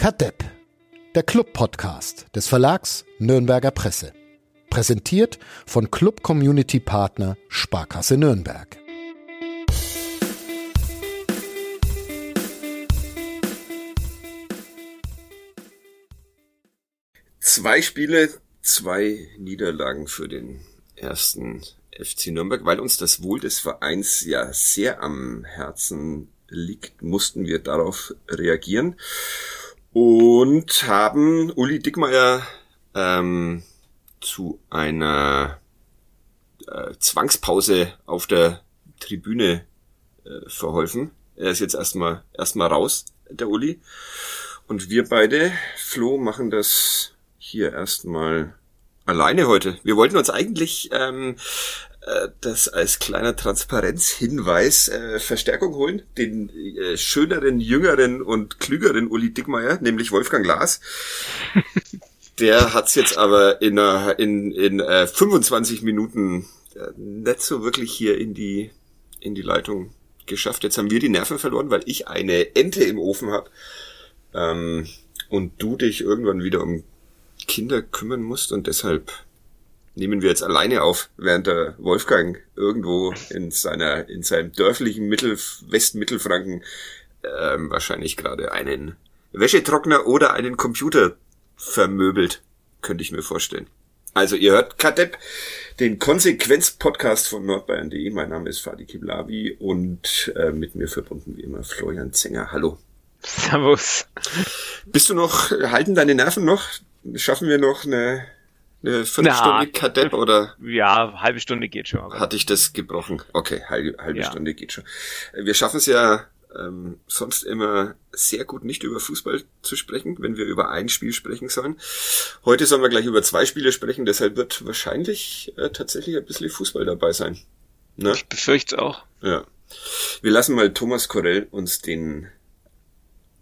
Kadepp, der Club-Podcast des Verlags Nürnberger Presse. Präsentiert von Club Community Partner Sparkasse Nürnberg. Zwei Spiele, zwei Niederlagen für den ersten FC Nürnberg, weil uns das Wohl des Vereins ja sehr am Herzen liegt, mussten wir darauf reagieren und haben Uli Dickmeier ähm, zu einer äh, Zwangspause auf der Tribüne äh, verholfen. Er ist jetzt erstmal erstmal raus, der Uli. Und wir beide, Flo, machen das hier erstmal alleine heute. Wir wollten uns eigentlich ähm, äh, das als kleiner Transparenzhinweis äh, Verstärkung holen, den äh, schöneren, jüngeren und klügeren Uli Dickmeier, nämlich Wolfgang Glas. Der hat's jetzt aber in, in, in äh, 25 Minuten äh, nicht so wirklich hier in die, in die Leitung geschafft. Jetzt haben wir die Nerven verloren, weil ich eine Ente im Ofen habe ähm, und du dich irgendwann wieder um Kinder kümmern musst und deshalb nehmen wir jetzt alleine auf, während der Wolfgang irgendwo in seiner, in seinem dörflichen Mittel, Westmittelfranken ähm, wahrscheinlich gerade einen Wäschetrockner oder einen Computer vermöbelt, könnte ich mir vorstellen. Also ihr hört Kadepp, den Konsequenz-Podcast von nordbayern.de. Mein Name ist Fadi Kiblavi und äh, mit mir verbunden wie immer Florian Zenger. Hallo. Servus. Bist du noch, halten deine Nerven noch? Schaffen wir noch eine eine Viertelstunde Na, Kadepp oder? Ja, halbe Stunde geht schon. Aber. Hatte ich das gebrochen? Okay, halbe, halbe ja. Stunde geht schon. Wir schaffen es ja ähm, sonst immer sehr gut nicht über Fußball zu sprechen, wenn wir über ein Spiel sprechen sollen. Heute sollen wir gleich über zwei Spiele sprechen, deshalb wird wahrscheinlich äh, tatsächlich ein bisschen Fußball dabei sein. Ne? Ich befürchte auch. Ja. Wir lassen mal Thomas Korell uns den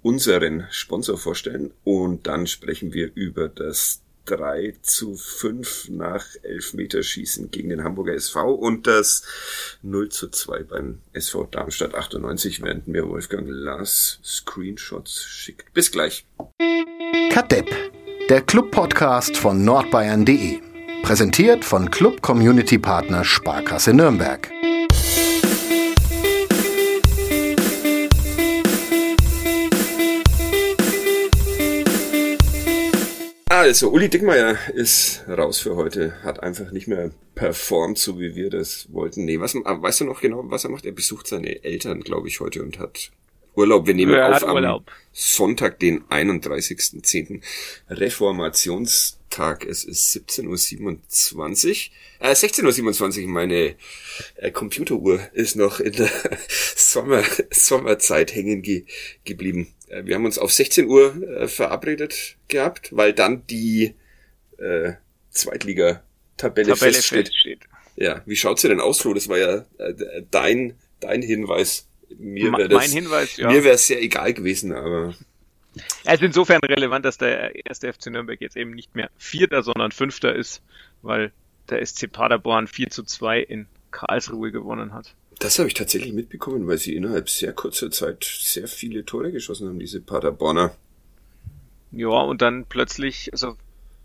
unseren Sponsor vorstellen und dann sprechen wir über das 3 zu 5 nach Elfmeterschießen gegen den Hamburger SV und das 0 zu 2 beim SV Darmstadt 98, während mir Wolfgang Lars Screenshots schickt. Bis gleich. Kadepp, der Club-Podcast von nordbayern.de. Präsentiert von Club Community Partner Sparkasse Nürnberg. Also, Uli Dickmeier ist raus für heute. Hat einfach nicht mehr performt, so wie wir das wollten. Nee, was, ah, weißt du noch genau, was er macht? Er besucht seine Eltern, glaube ich, heute und hat Urlaub. Wir nehmen ja, auf am Sonntag, den 31.10. Reformationstag. Es ist 17.27 Uhr. Äh, 16.27 Uhr. Meine äh, Computeruhr ist noch in der Sommer, Sommerzeit hängen ge geblieben. Äh, wir haben uns auf 16 Uhr äh, verabredet gehabt, weil dann die äh, Zweitliga-Tabelle feststeht. feststeht. Ja, wie schaut's denn aus, Flo? Das war ja äh, dein, dein Hinweis. Mir wäre das, mein Hinweis, ja. Mir wäre es sehr egal gewesen, aber. Er ist insofern relevant, dass der erste FC Nürnberg jetzt eben nicht mehr Vierter, sondern Fünfter ist, weil der SC Paderborn 4 zu 2 in Karlsruhe gewonnen hat. Das habe ich tatsächlich mitbekommen, weil sie innerhalb sehr kurzer Zeit sehr viele Tore geschossen haben, diese Paderborner. Ja, und dann plötzlich, also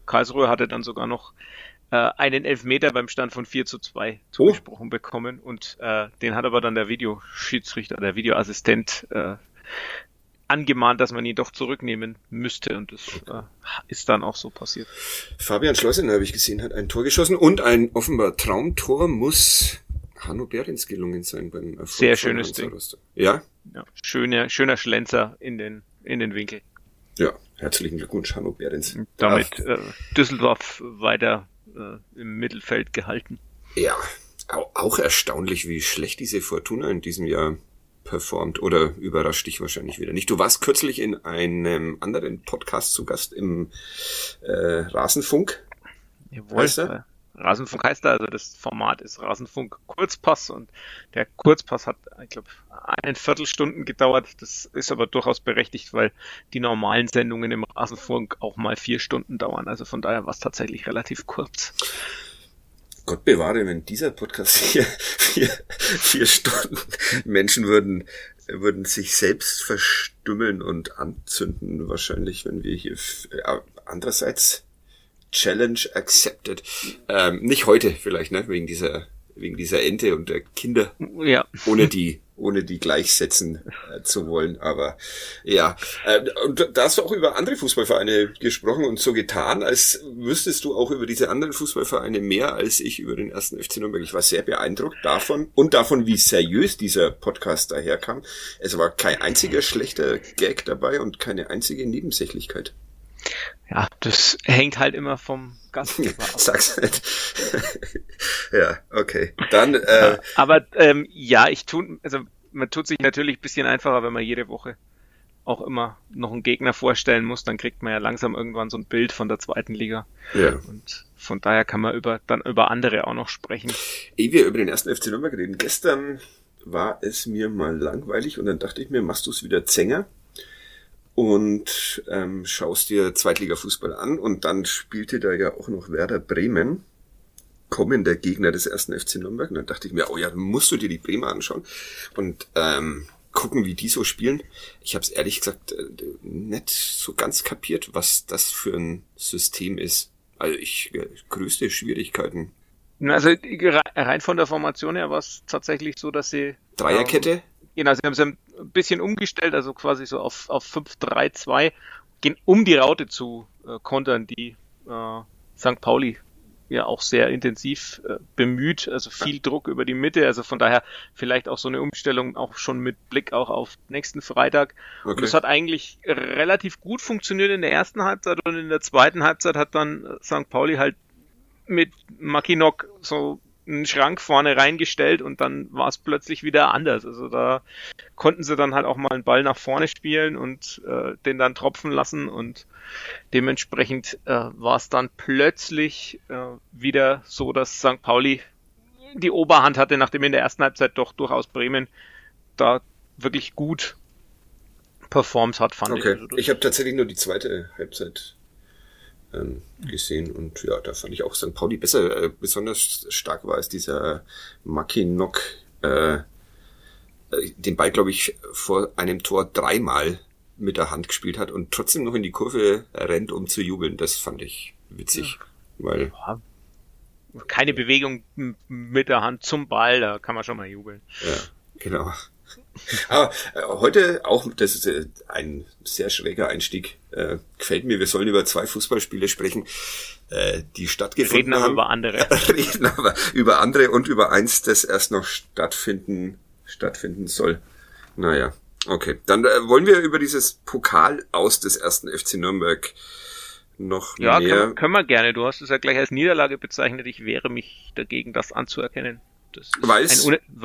Karlsruhe hatte dann sogar noch äh, einen Elfmeter beim Stand von 4 zu 2 zugesprochen oh. bekommen und äh, den hat aber dann der Videoschiedsrichter, der Videoassistent äh, angemahnt, dass man ihn doch zurücknehmen müsste und das äh, ist dann auch so passiert. Fabian Schleusener habe ich gesehen, hat ein Tor geschossen und ein offenbar Traumtor muss Hanno Behrens gelungen sein beim Erfolg Sehr schönes Ding. Ja? ja? Schöner, schöner Schlenzer in den, in den Winkel. Ja, herzlichen Glückwunsch, Hanno Behrens. Damit äh, Düsseldorf weiter äh, im Mittelfeld gehalten. Ja, auch erstaunlich, wie schlecht diese Fortuna in diesem Jahr performt oder überrascht dich wahrscheinlich wieder nicht. Du warst kürzlich in einem anderen Podcast zu Gast im äh, Rasenfunk. Jawohl, heißt er? Rasenfunk heißt da, also das Format ist Rasenfunk Kurzpass und der Kurzpass hat, ich glaube, einen Viertelstunden gedauert. Das ist aber durchaus berechtigt, weil die normalen Sendungen im Rasenfunk auch mal vier Stunden dauern. Also von daher war es tatsächlich relativ kurz. Gott bewahre, wenn dieser Podcast hier vier, vier Stunden Menschen würden würden sich selbst verstümmeln und anzünden, wahrscheinlich, wenn wir hier. Äh, andererseits, Challenge accepted. Ähm, nicht heute vielleicht, ne? Wegen dieser, wegen dieser Ente und der Kinder. Ja. Ohne die ohne die gleichsetzen äh, zu wollen. Aber ja, äh, und da hast du auch über andere Fußballvereine gesprochen und so getan, als wüsstest du auch über diese anderen Fußballvereine mehr als ich über den ersten FC Nürnberg. Ich war sehr beeindruckt davon und davon, wie seriös dieser Podcast daherkam. Es war kein einziger schlechter Gag dabei und keine einzige Nebensächlichkeit. Ja, das hängt halt immer vom Gastgeber ab. Sag's nicht. ja, okay. Dann. Äh, Aber ähm, ja, ich tue, also man tut sich natürlich ein bisschen einfacher, wenn man jede Woche auch immer noch einen Gegner vorstellen muss, dann kriegt man ja langsam irgendwann so ein Bild von der zweiten Liga. Ja. Und von daher kann man über, dann über andere auch noch sprechen. Ehe wir über den ersten FC Nürnberg reden, gestern war es mir mal langweilig und dann dachte ich mir, machst du es wieder Zänger? Und ähm, schaust dir Zweitliga-Fußball an und dann spielte da ja auch noch Werder Bremen, kommender Gegner des ersten FC Nürnberg. Und dann dachte ich mir, oh ja, musst du dir die Bremer anschauen und ähm, gucken, wie die so spielen. Ich habe es ehrlich gesagt äh, nicht so ganz kapiert, was das für ein System ist. Also ich äh, größte Schwierigkeiten. Also rein von der Formation her war es tatsächlich so, dass sie Dreierkette. Genau, sie haben es ein bisschen umgestellt, also quasi so auf, auf 5-3-2, um die Raute zu äh, kontern, die äh, St. Pauli ja auch sehr intensiv äh, bemüht, also viel Druck über die Mitte, also von daher vielleicht auch so eine Umstellung auch schon mit Blick auch auf nächsten Freitag. Okay. Und das hat eigentlich relativ gut funktioniert in der ersten Halbzeit und in der zweiten Halbzeit hat dann St. Pauli halt mit Mackinock so einen Schrank vorne reingestellt und dann war es plötzlich wieder anders. Also da konnten sie dann halt auch mal einen Ball nach vorne spielen und äh, den dann tropfen lassen und dementsprechend äh, war es dann plötzlich äh, wieder so, dass St. Pauli die Oberhand hatte, nachdem in der ersten Halbzeit doch durchaus Bremen da wirklich gut performt hat, fand okay. ich. Also ich habe tatsächlich nur die zweite Halbzeit ähm, gesehen. Und ja, da fand ich auch St. Pauli besser. Äh, besonders stark war es dieser Mackinock, äh, äh, den Ball, glaube ich, vor einem Tor dreimal mit der Hand gespielt hat und trotzdem noch in die Kurve rennt, um zu jubeln. Das fand ich witzig. Ja. Weil ja. Keine Bewegung mit der Hand zum Ball, da kann man schon mal jubeln. Ja, genau. Aber äh, heute auch, das ist äh, ein sehr schräger Einstieg, äh, gefällt mir. Wir sollen über zwei Fußballspiele sprechen, äh, die stattgefunden reden haben. über andere. reden aber über andere und über eins, das erst noch stattfinden, stattfinden soll. Naja, okay. Dann äh, wollen wir über dieses Pokal aus des ersten FC Nürnberg noch ja, mehr. Ja, können, können wir gerne. Du hast es ja gleich als Niederlage bezeichnet. Ich wehre mich dagegen, das anzuerkennen. Das weil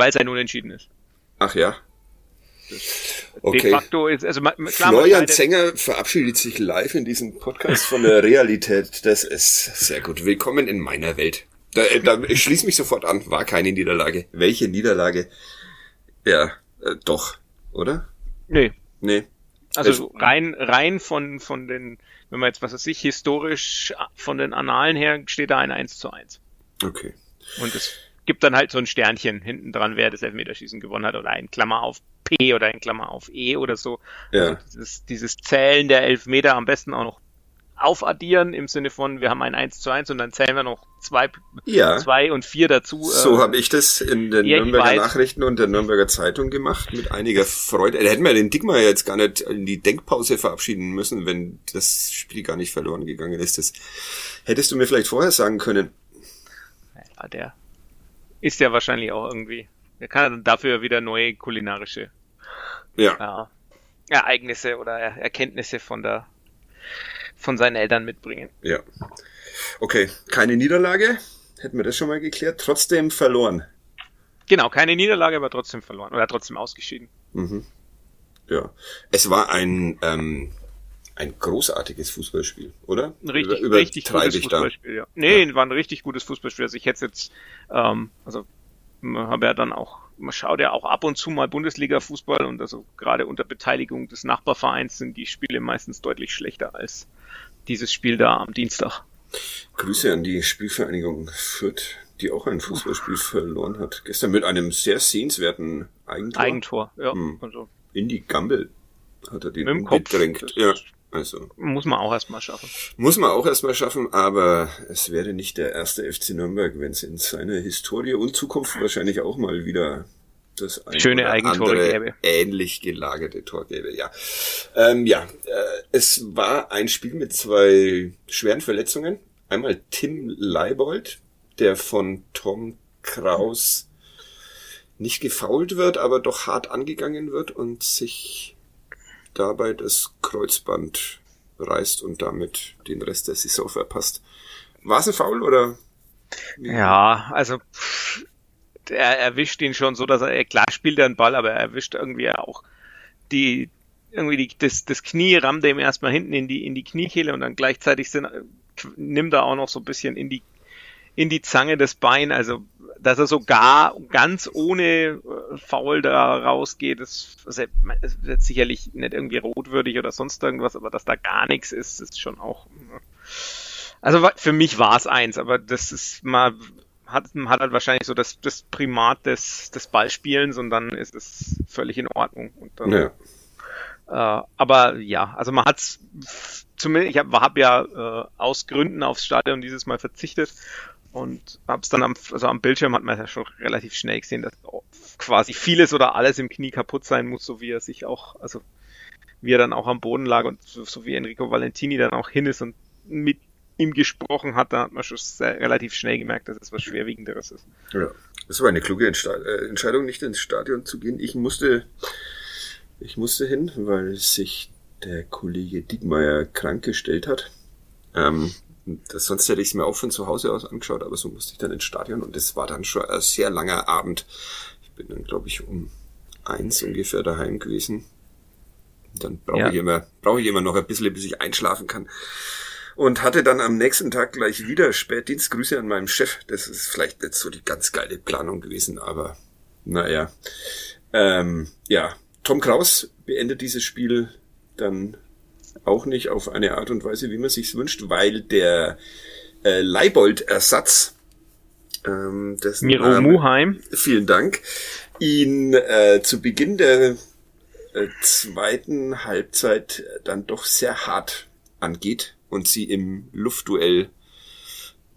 es ein Unentschieden ist. Ach ja. Okay. De facto ist, also klar, Florian Zenger verabschiedet sich live in diesem Podcast von der Realität. Das ist sehr gut. Willkommen in meiner Welt. Da, äh, da, ich schließe mich sofort an. War keine Niederlage. Welche Niederlage? Ja, äh, doch, oder? Nee. Nee. Also rein, rein von, von den, wenn man jetzt, was weiß ich, historisch von den Annalen her steht da ein 1 zu 1. Okay. Und es gibt dann halt so ein Sternchen hinten dran, wer das Elfmeterschießen gewonnen hat oder ein Klammer auf P oder ein Klammer auf E oder so. Ja. Also dieses, dieses Zählen der Elfmeter am besten auch noch aufaddieren im Sinne von, wir haben ein 1 zu 1 und dann zählen wir noch zwei, ja. zwei und vier dazu. So äh, habe ich das in den ja, Nürnberger Nachrichten und der Nürnberger Zeitung gemacht, mit einiger Freude. Da hätten wir den Dickmar jetzt gar nicht in die Denkpause verabschieden müssen, wenn das Spiel gar nicht verloren gegangen ist. Das hättest du mir vielleicht vorher sagen können. Ja, der ist ja wahrscheinlich auch irgendwie. Er kann dann dafür wieder neue kulinarische ja. ja, Ereignisse oder Erkenntnisse von der von seinen Eltern mitbringen. Ja. Okay, keine Niederlage. Hätten wir das schon mal geklärt. Trotzdem verloren. Genau, keine Niederlage, aber trotzdem verloren. Oder trotzdem ausgeschieden. Mhm. Ja. Es war ein ähm, ein großartiges Fußballspiel, oder? Richtig, Über, richtig gutes Fußballspiel, ja. Nee, ja. war ein richtig gutes Fußballspiel. Also ich hätte jetzt, ähm, also habe ja dann auch, man schaut ja auch ab und zu mal Bundesliga-Fußball und also gerade unter Beteiligung des Nachbarvereins sind die Spiele meistens deutlich schlechter als dieses Spiel da am Dienstag. Grüße an die Spielvereinigung Fürth, die auch ein Fußballspiel verloren hat. Gestern mit einem sehr sehenswerten Eigentor. Eigentor, ja. Hm. Also Indy Gamble hat er den Mit dem Kopf. umgedrängt. Ja, also. Muss man auch erstmal schaffen. Muss man auch erstmal schaffen, aber es wäre nicht der erste FC Nürnberg, wenn es in seiner Historie und Zukunft wahrscheinlich auch mal wieder das ein Schöne Eigentore andere gäbe. ähnlich gelagerte Tor gäbe. Ja, ähm, ja äh, es war ein Spiel mit zwei schweren Verletzungen. Einmal Tim Leibold, der von Tom Kraus nicht gefault wird, aber doch hart angegangen wird und sich dabei das Kreuzband reißt und damit den Rest der Saison verpasst. War es ein Foul oder? Ja, also er erwischt ihn schon so, dass er, klar spielt er einen Ball, aber er erwischt irgendwie auch die, irgendwie die, das, das Knie rammt ihm erstmal hinten in die, in die Kniekehle und dann gleichzeitig sind, nimmt er auch noch so ein bisschen in die, in die Zange des Bein, also dass er sogar ganz ohne äh, Foul da rausgeht, ist, also, ist jetzt sicherlich nicht irgendwie rotwürdig oder sonst irgendwas, aber dass da gar nichts ist, ist schon auch. Also wa- für mich war es eins, aber das ist mal hat, hat halt wahrscheinlich so das, das Primat des, des Ballspielens und dann ist es völlig in Ordnung. Und dann, Ja. äh, aber ja, also man hat's zumindest, ich habe hab ja äh, aus Gründen aufs Stadion dieses Mal verzichtet und hab's dann am, also am Bildschirm hat man ja schon relativ schnell gesehen, dass quasi vieles oder alles im Knie kaputt sein muss, so wie er sich auch, also wie er dann auch am Boden lag und so, so wie Enrico Valentini dann auch hin ist und mit ihm gesprochen hat, da hat man schon sehr, relativ schnell gemerkt, dass es was Schwerwiegenderes ist. Ja. Das war eine kluge Entsta äh, Entscheidung, nicht ins Stadion zu gehen. Ich musste, ich musste hin, weil sich der Kollege Diekmeyer krank gestellt hat. Ähm, das, sonst hätte ich es mir auch von zu Hause aus angeschaut, aber so musste ich dann ins Stadion und es war dann schon ein sehr langer Abend. Ich bin dann, glaube ich, um eins ungefähr daheim gewesen. Dann brauche Ja. ich immer, brauche ich immer noch ein bisschen, bis ich einschlafen kann. Und hatte dann am nächsten Tag gleich wieder Spätdienst. Grüße an meinem Chef. Das ist vielleicht nicht so die ganz geile Planung gewesen, aber naja. Ähm, ja, Tom Kraus beendet dieses Spiel dann auch nicht auf eine Art und Weise, wie man sich's wünscht, weil der äh, Leibold-Ersatz, ähm, dessen Miro Name- Muheim, vielen Dank, ihn äh, zu Beginn der äh, zweiten Halbzeit dann doch sehr hart angeht und sie im Luftduell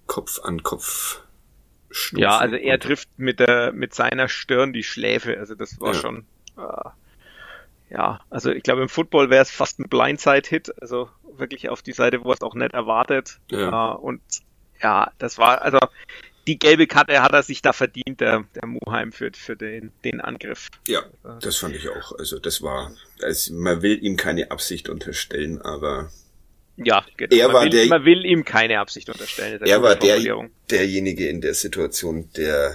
Kopf an Kopf stufen. ja, also er trifft mit der mit seiner Stirn die Schläfe, also das war Ja. schon äh, ja, also ich glaube im Football wäre es fast ein Blindside-Hit, also wirklich auf die Seite, wo er es auch nicht erwartet. Ja. Und ja, das war, also die gelbe Karte hat er sich da verdient, der, der Muheim für, für den, den Angriff. Ja, das fand ich auch. Also das war, also man will ihm keine Absicht unterstellen, aber Ja, genau. Er man, war will, der- man will ihm keine Absicht unterstellen. er war der, derjenige in der Situation, der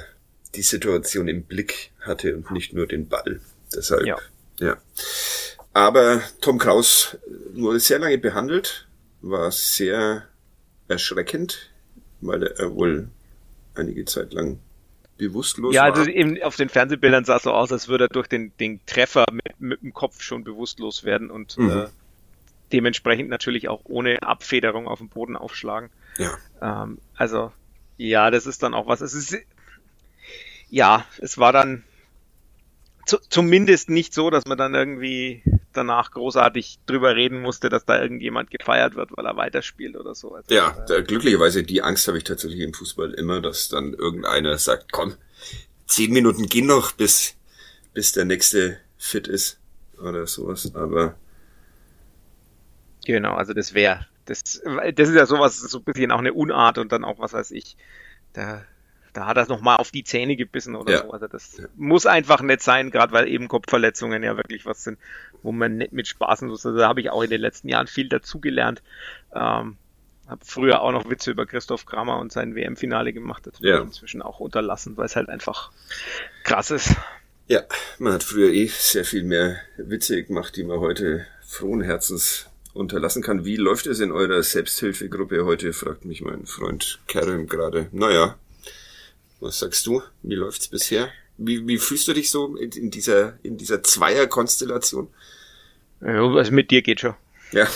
die Situation im Blick hatte und nicht nur den Ball. Deshalb, Ja. Ja. Aber Tom Kraus wurde sehr lange behandelt, war sehr erschreckend, weil er wohl einige Zeit lang bewusstlos Ja, war. also eben auf den Fernsehbildern sah es so aus, als würde er durch den, den Treffer mit, mit dem Kopf schon bewusstlos werden und Mhm. äh, dementsprechend natürlich auch ohne Abfederung auf dem Boden aufschlagen. ja, Ähm, also, ja, das ist dann auch was. Es ist, ja, es war dann zu, zumindest nicht so, dass man dann irgendwie danach großartig drüber reden musste, dass da irgendjemand gefeiert wird, weil er weiterspielt oder so. Also, ja, äh, da, glücklicherweise die Angst habe ich tatsächlich im Fußball immer, dass dann irgendeiner sagt, komm, zehn Minuten gehen noch, bis, bis der nächste fit ist oder sowas. Aber Genau, also das wäre, das, das ist ja sowas, so ein bisschen auch eine Unart und dann auch, was weiß ich, da, da hat er nochmal auf die Zähne gebissen oder Ja. so. Also das Ja. muss einfach nicht sein, gerade weil eben Kopfverletzungen ja wirklich was sind, wo man nicht mit spaßen muss. Also da habe ich auch in den letzten Jahren viel dazugelernt. Ähm, habe früher auch noch Witze über Christoph Kramer und sein WM-Finale gemacht. Das Ja. ich inzwischen auch unterlassen, weil es halt einfach krass ist. ja, man hat früher eh sehr viel mehr Witze gemacht, die man heute frohen Herzens unterlassen kann. Wie läuft es in eurer Selbsthilfegruppe heute, fragt mich mein Freund Karim gerade. Naja, was sagst du? Wie läuft's bisher? Wie, wie fühlst du dich so in, in dieser, in dieser Zweierkonstellation? Ja, also mit dir geht schon. Ja,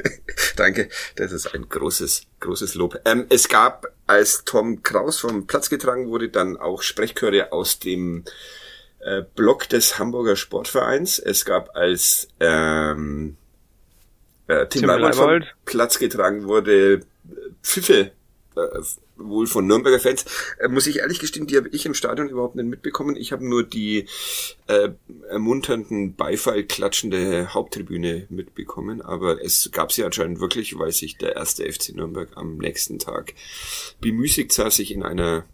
danke. Das ist ein großes, großes Lob. Ähm, es gab, als Tom Kraus vom Platz getragen wurde, dann auch Sprechchöre aus dem äh, Block des Hamburger Sportvereins. Es gab als ähm, äh, Tim, Tim Leibold vom Platz getragen wurde, Pfiffe äh, wohl von Nürnberger Fans. Äh, muss ich ehrlich gestehen, die habe ich im Stadion überhaupt nicht mitbekommen. Ich habe nur die äh, ermunternden, beifallklatschende Haupttribüne mitbekommen. Aber es gab sie anscheinend wirklich, weil sich der erste FC Nürnberg am nächsten Tag bemüßigt sah, sich in einer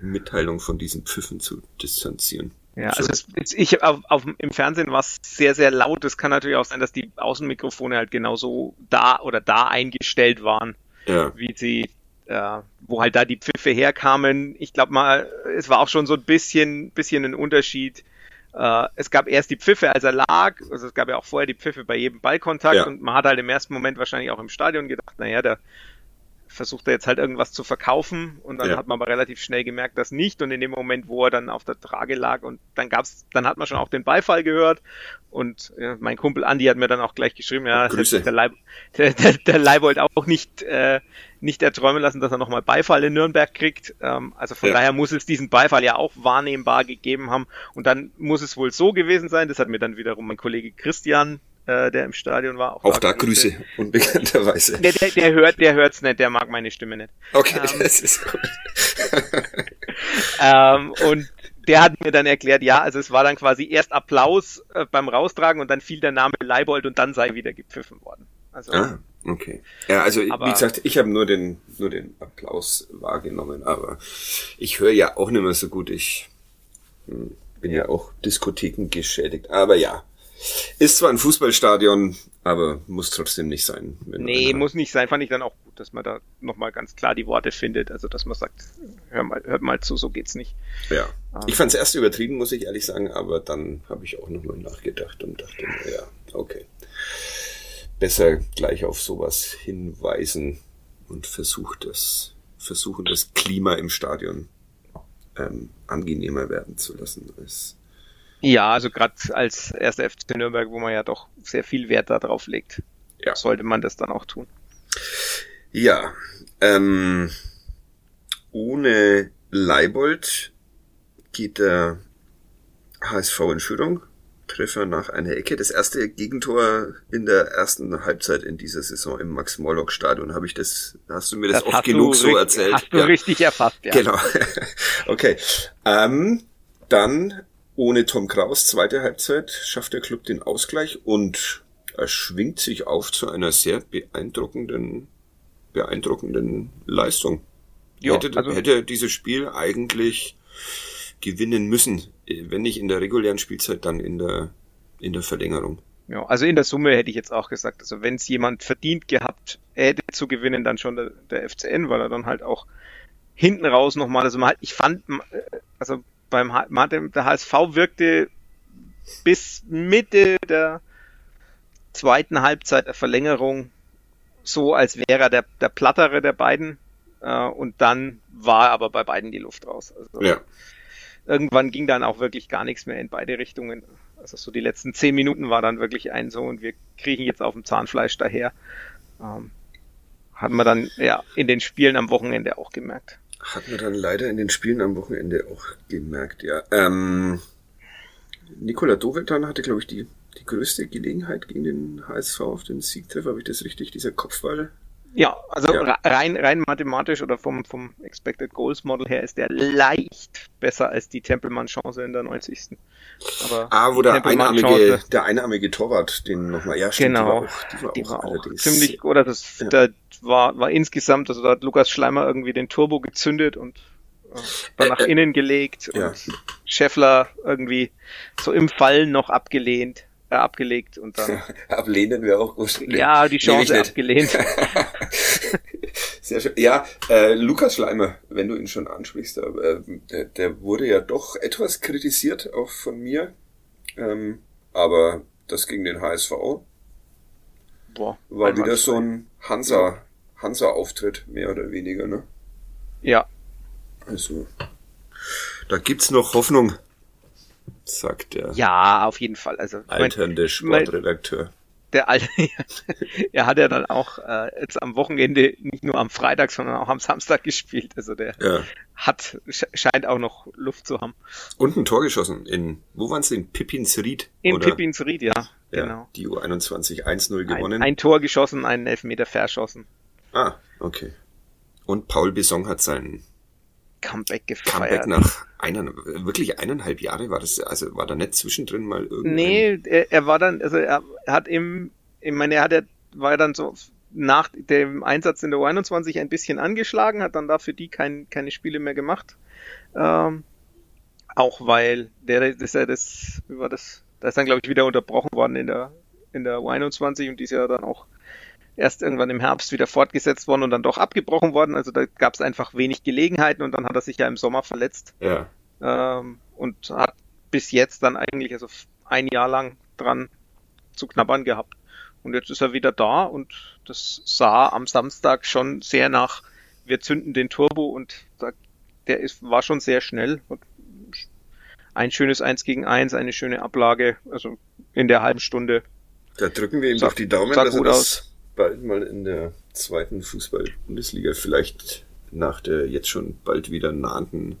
Mitteilung von diesen Pfiffen zu distanzieren. Ja, also es, ich auf, auf, im Fernsehen war es sehr, sehr laut. Es kann natürlich auch sein, dass die Außenmikrofone halt genauso da oder da eingestellt waren, ja. wie sie, äh, wo halt da die Pfiffe herkamen. Ich glaube mal, es war auch schon so ein bisschen, bisschen ein Unterschied. Äh, es gab erst die Pfiffe, als er lag. Also es gab ja auch vorher die Pfiffe bei jedem Ballkontakt ja. und man hat halt im ersten Moment wahrscheinlich auch im Stadion gedacht, naja, der versucht er jetzt halt irgendwas zu verkaufen und dann ja. hat man aber relativ schnell gemerkt, dass nicht und in dem Moment, wo er dann auf der Trage lag und dann gab's, dann hat man schon auch den Beifall gehört und ja, mein Kumpel Andi hat mir dann auch gleich geschrieben, ja, Grüße. der, Leib, der, der, der Leibold auch nicht, äh, nicht erträumen lassen, dass er nochmal Beifall in Nürnberg kriegt. Ähm, also von ja. daher muss es diesen Beifall ja auch wahrnehmbar gegeben haben und dann muss es wohl so gewesen sein, das hat mir dann wiederum mein Kollege Christian äh, der im Stadion war. Auch, auch da Grüße, unbekannterweise. Der, der, der hört, der hört's nicht, der mag meine Stimme nicht. Okay, ähm, das ist gut. ähm, und der hat mir dann erklärt, ja, also es war dann quasi erst Applaus äh, beim Raustragen und dann fiel der Name Leibold und dann sei wieder gepfiffen worden. Also, ah, okay. Ja, also aber, wie gesagt, ich habe nur den nur den Applaus wahrgenommen, aber ich höre ja auch nicht mehr so gut. Ich hm, bin ja auch Diskotheken geschädigt. Aber ja, ist zwar ein Fußballstadion, aber muss trotzdem nicht sein. Nee, muss nicht sein. Fand ich dann auch gut, dass man da nochmal ganz klar die Worte findet. Also, dass man sagt, hör mal, hört mal zu, so geht's nicht. Ja. Um, ich fand es erst übertrieben, muss ich ehrlich sagen, aber dann habe ich auch nochmal nachgedacht und dachte, ja, okay. Besser gleich auf sowas hinweisen und versucht das, versuchen das Klima im Stadion ähm, angenehmer werden zu lassen als ja, also gerade als erster FC Nürnberg, wo man ja doch sehr viel Wert darauf legt, ja. sollte man das dann auch tun. Ja, ähm, ohne Leibold geht der HSV in Führung. Treffer nach einer Ecke. Das erste Gegentor in der ersten Halbzeit in dieser Saison im Max-Morlock-Stadion. Habe ich das, hast du mir das, das oft genug so erzählt? Hast du ja. richtig erfasst, ja. Genau. okay. Ähm, dann ohne Tom Kraus, zweite Halbzeit, schafft der Club den Ausgleich und er schwingt sich auf zu einer sehr beeindruckenden, beeindruckenden Leistung. Ja, hätte, also, hätte dieses Spiel eigentlich gewinnen müssen, wenn nicht in der regulären Spielzeit, dann in der, in der Verlängerung. Ja, also in der Summe hätte ich jetzt auch gesagt, also wenn es jemand verdient gehabt hätte zu gewinnen, dann schon der, der FCN, weil er dann halt auch hinten raus nochmal, also man, ich fand, also beim der HSV wirkte bis Mitte der zweiten Halbzeit der Verlängerung so, als wäre er der, der plattere der beiden. Äh, und dann war aber bei beiden die Luft raus. Also ja. Irgendwann ging dann auch wirklich gar nichts mehr in beide Richtungen. Also so die letzten zehn Minuten war dann wirklich ein so und wir kriegen jetzt auf dem Zahnfleisch daher. Ähm, hat man dann ja in den Spielen am Wochenende auch gemerkt. Hat man dann leider in den Spielen am Wochenende auch gemerkt, ja. Ähm, Nikola Dovetan hatte, glaube ich, die, die größte Gelegenheit gegen den HSV auf den Siegtreffer. Habe ich das richtig? Dieser Kopfball? Ja, also ja. rein rein mathematisch oder vom vom Expected Goals Model her ist der leicht besser als die Tempelmann Chance in der 90. Aber ah, wo der einarmige der einarmige Torwart den nochmal ja stimmt, genau, die war auch, die war auch, die war auch ziemlich oder das ja. der war war insgesamt also da hat Lukas Schleimer irgendwie den Turbo gezündet und äh, war nach äh, äh innen gelegt ja. und Scheffler irgendwie so im Fallen noch abgelehnt äh, abgelegt und dann. Ablehnen wäre auch gut. Ja, die Chance abgelehnt. Sehr schön. Ja, äh, Lukas Schleimer, wenn du ihn schon ansprichst, äh, der, der wurde ja doch etwas kritisiert, auch von mir. Ähm, aber das gegen den HSV Boah, war wieder so ein Hansa, Hansa-Auftritt, mehr oder weniger, ne? Ja. Also, da gibt's noch Hoffnung sagt der. Ja, auf jeden Fall. Also alternde Sportredakteur. der alte, er hat ja dann auch äh, jetzt am Wochenende nicht nur am Freitag, sondern auch am Samstag gespielt. Also der ja. hat scheint auch noch Luft zu haben. Und ein Tor geschossen in wo waren sie in Pippinsried? In Pippinsried, ja, ja, genau. Die U21 1-0 gewonnen. Ein, ein, Tor geschossen, einen Elfmeter verschossen. Ah, okay. Und Paul Bisson hat seinen Comeback gefeiert. Comeback nach einer, wirklich eineinhalb Jahre war das, also war da nicht zwischendrin mal irgendwie. Nee, er, er, war dann, also er hat im, ich meine, er hat ja, war ja dann so nach dem Einsatz in der U21 ein bisschen angeschlagen, hat dann dafür die kein, keine Spiele mehr gemacht. Ähm, auch weil der, das ist ja das, wie war das, da ist dann glaube ich wieder unterbrochen worden in der, in der U21 und die ist ja dann auch erst irgendwann im Herbst wieder fortgesetzt worden und dann doch abgebrochen worden. Also da gab es einfach wenig Gelegenheiten und dann hat er sich ja im Sommer verletzt. Ja. Ähm, und hat bis jetzt dann eigentlich also ein Jahr lang dran zu knabbern gehabt. Und jetzt ist er wieder da und das sah am Samstag schon sehr nach, wir zünden den Turbo und da, der ist, war schon sehr schnell. Und ein schönes Eins gegen Eins, eine schöne Ablage, also in der halben Stunde. Da drücken wir ihm doch die Daumen, dass er das aus bald mal in der zweiten Fußball-Bundesliga, vielleicht nach der jetzt schon bald wieder nahenden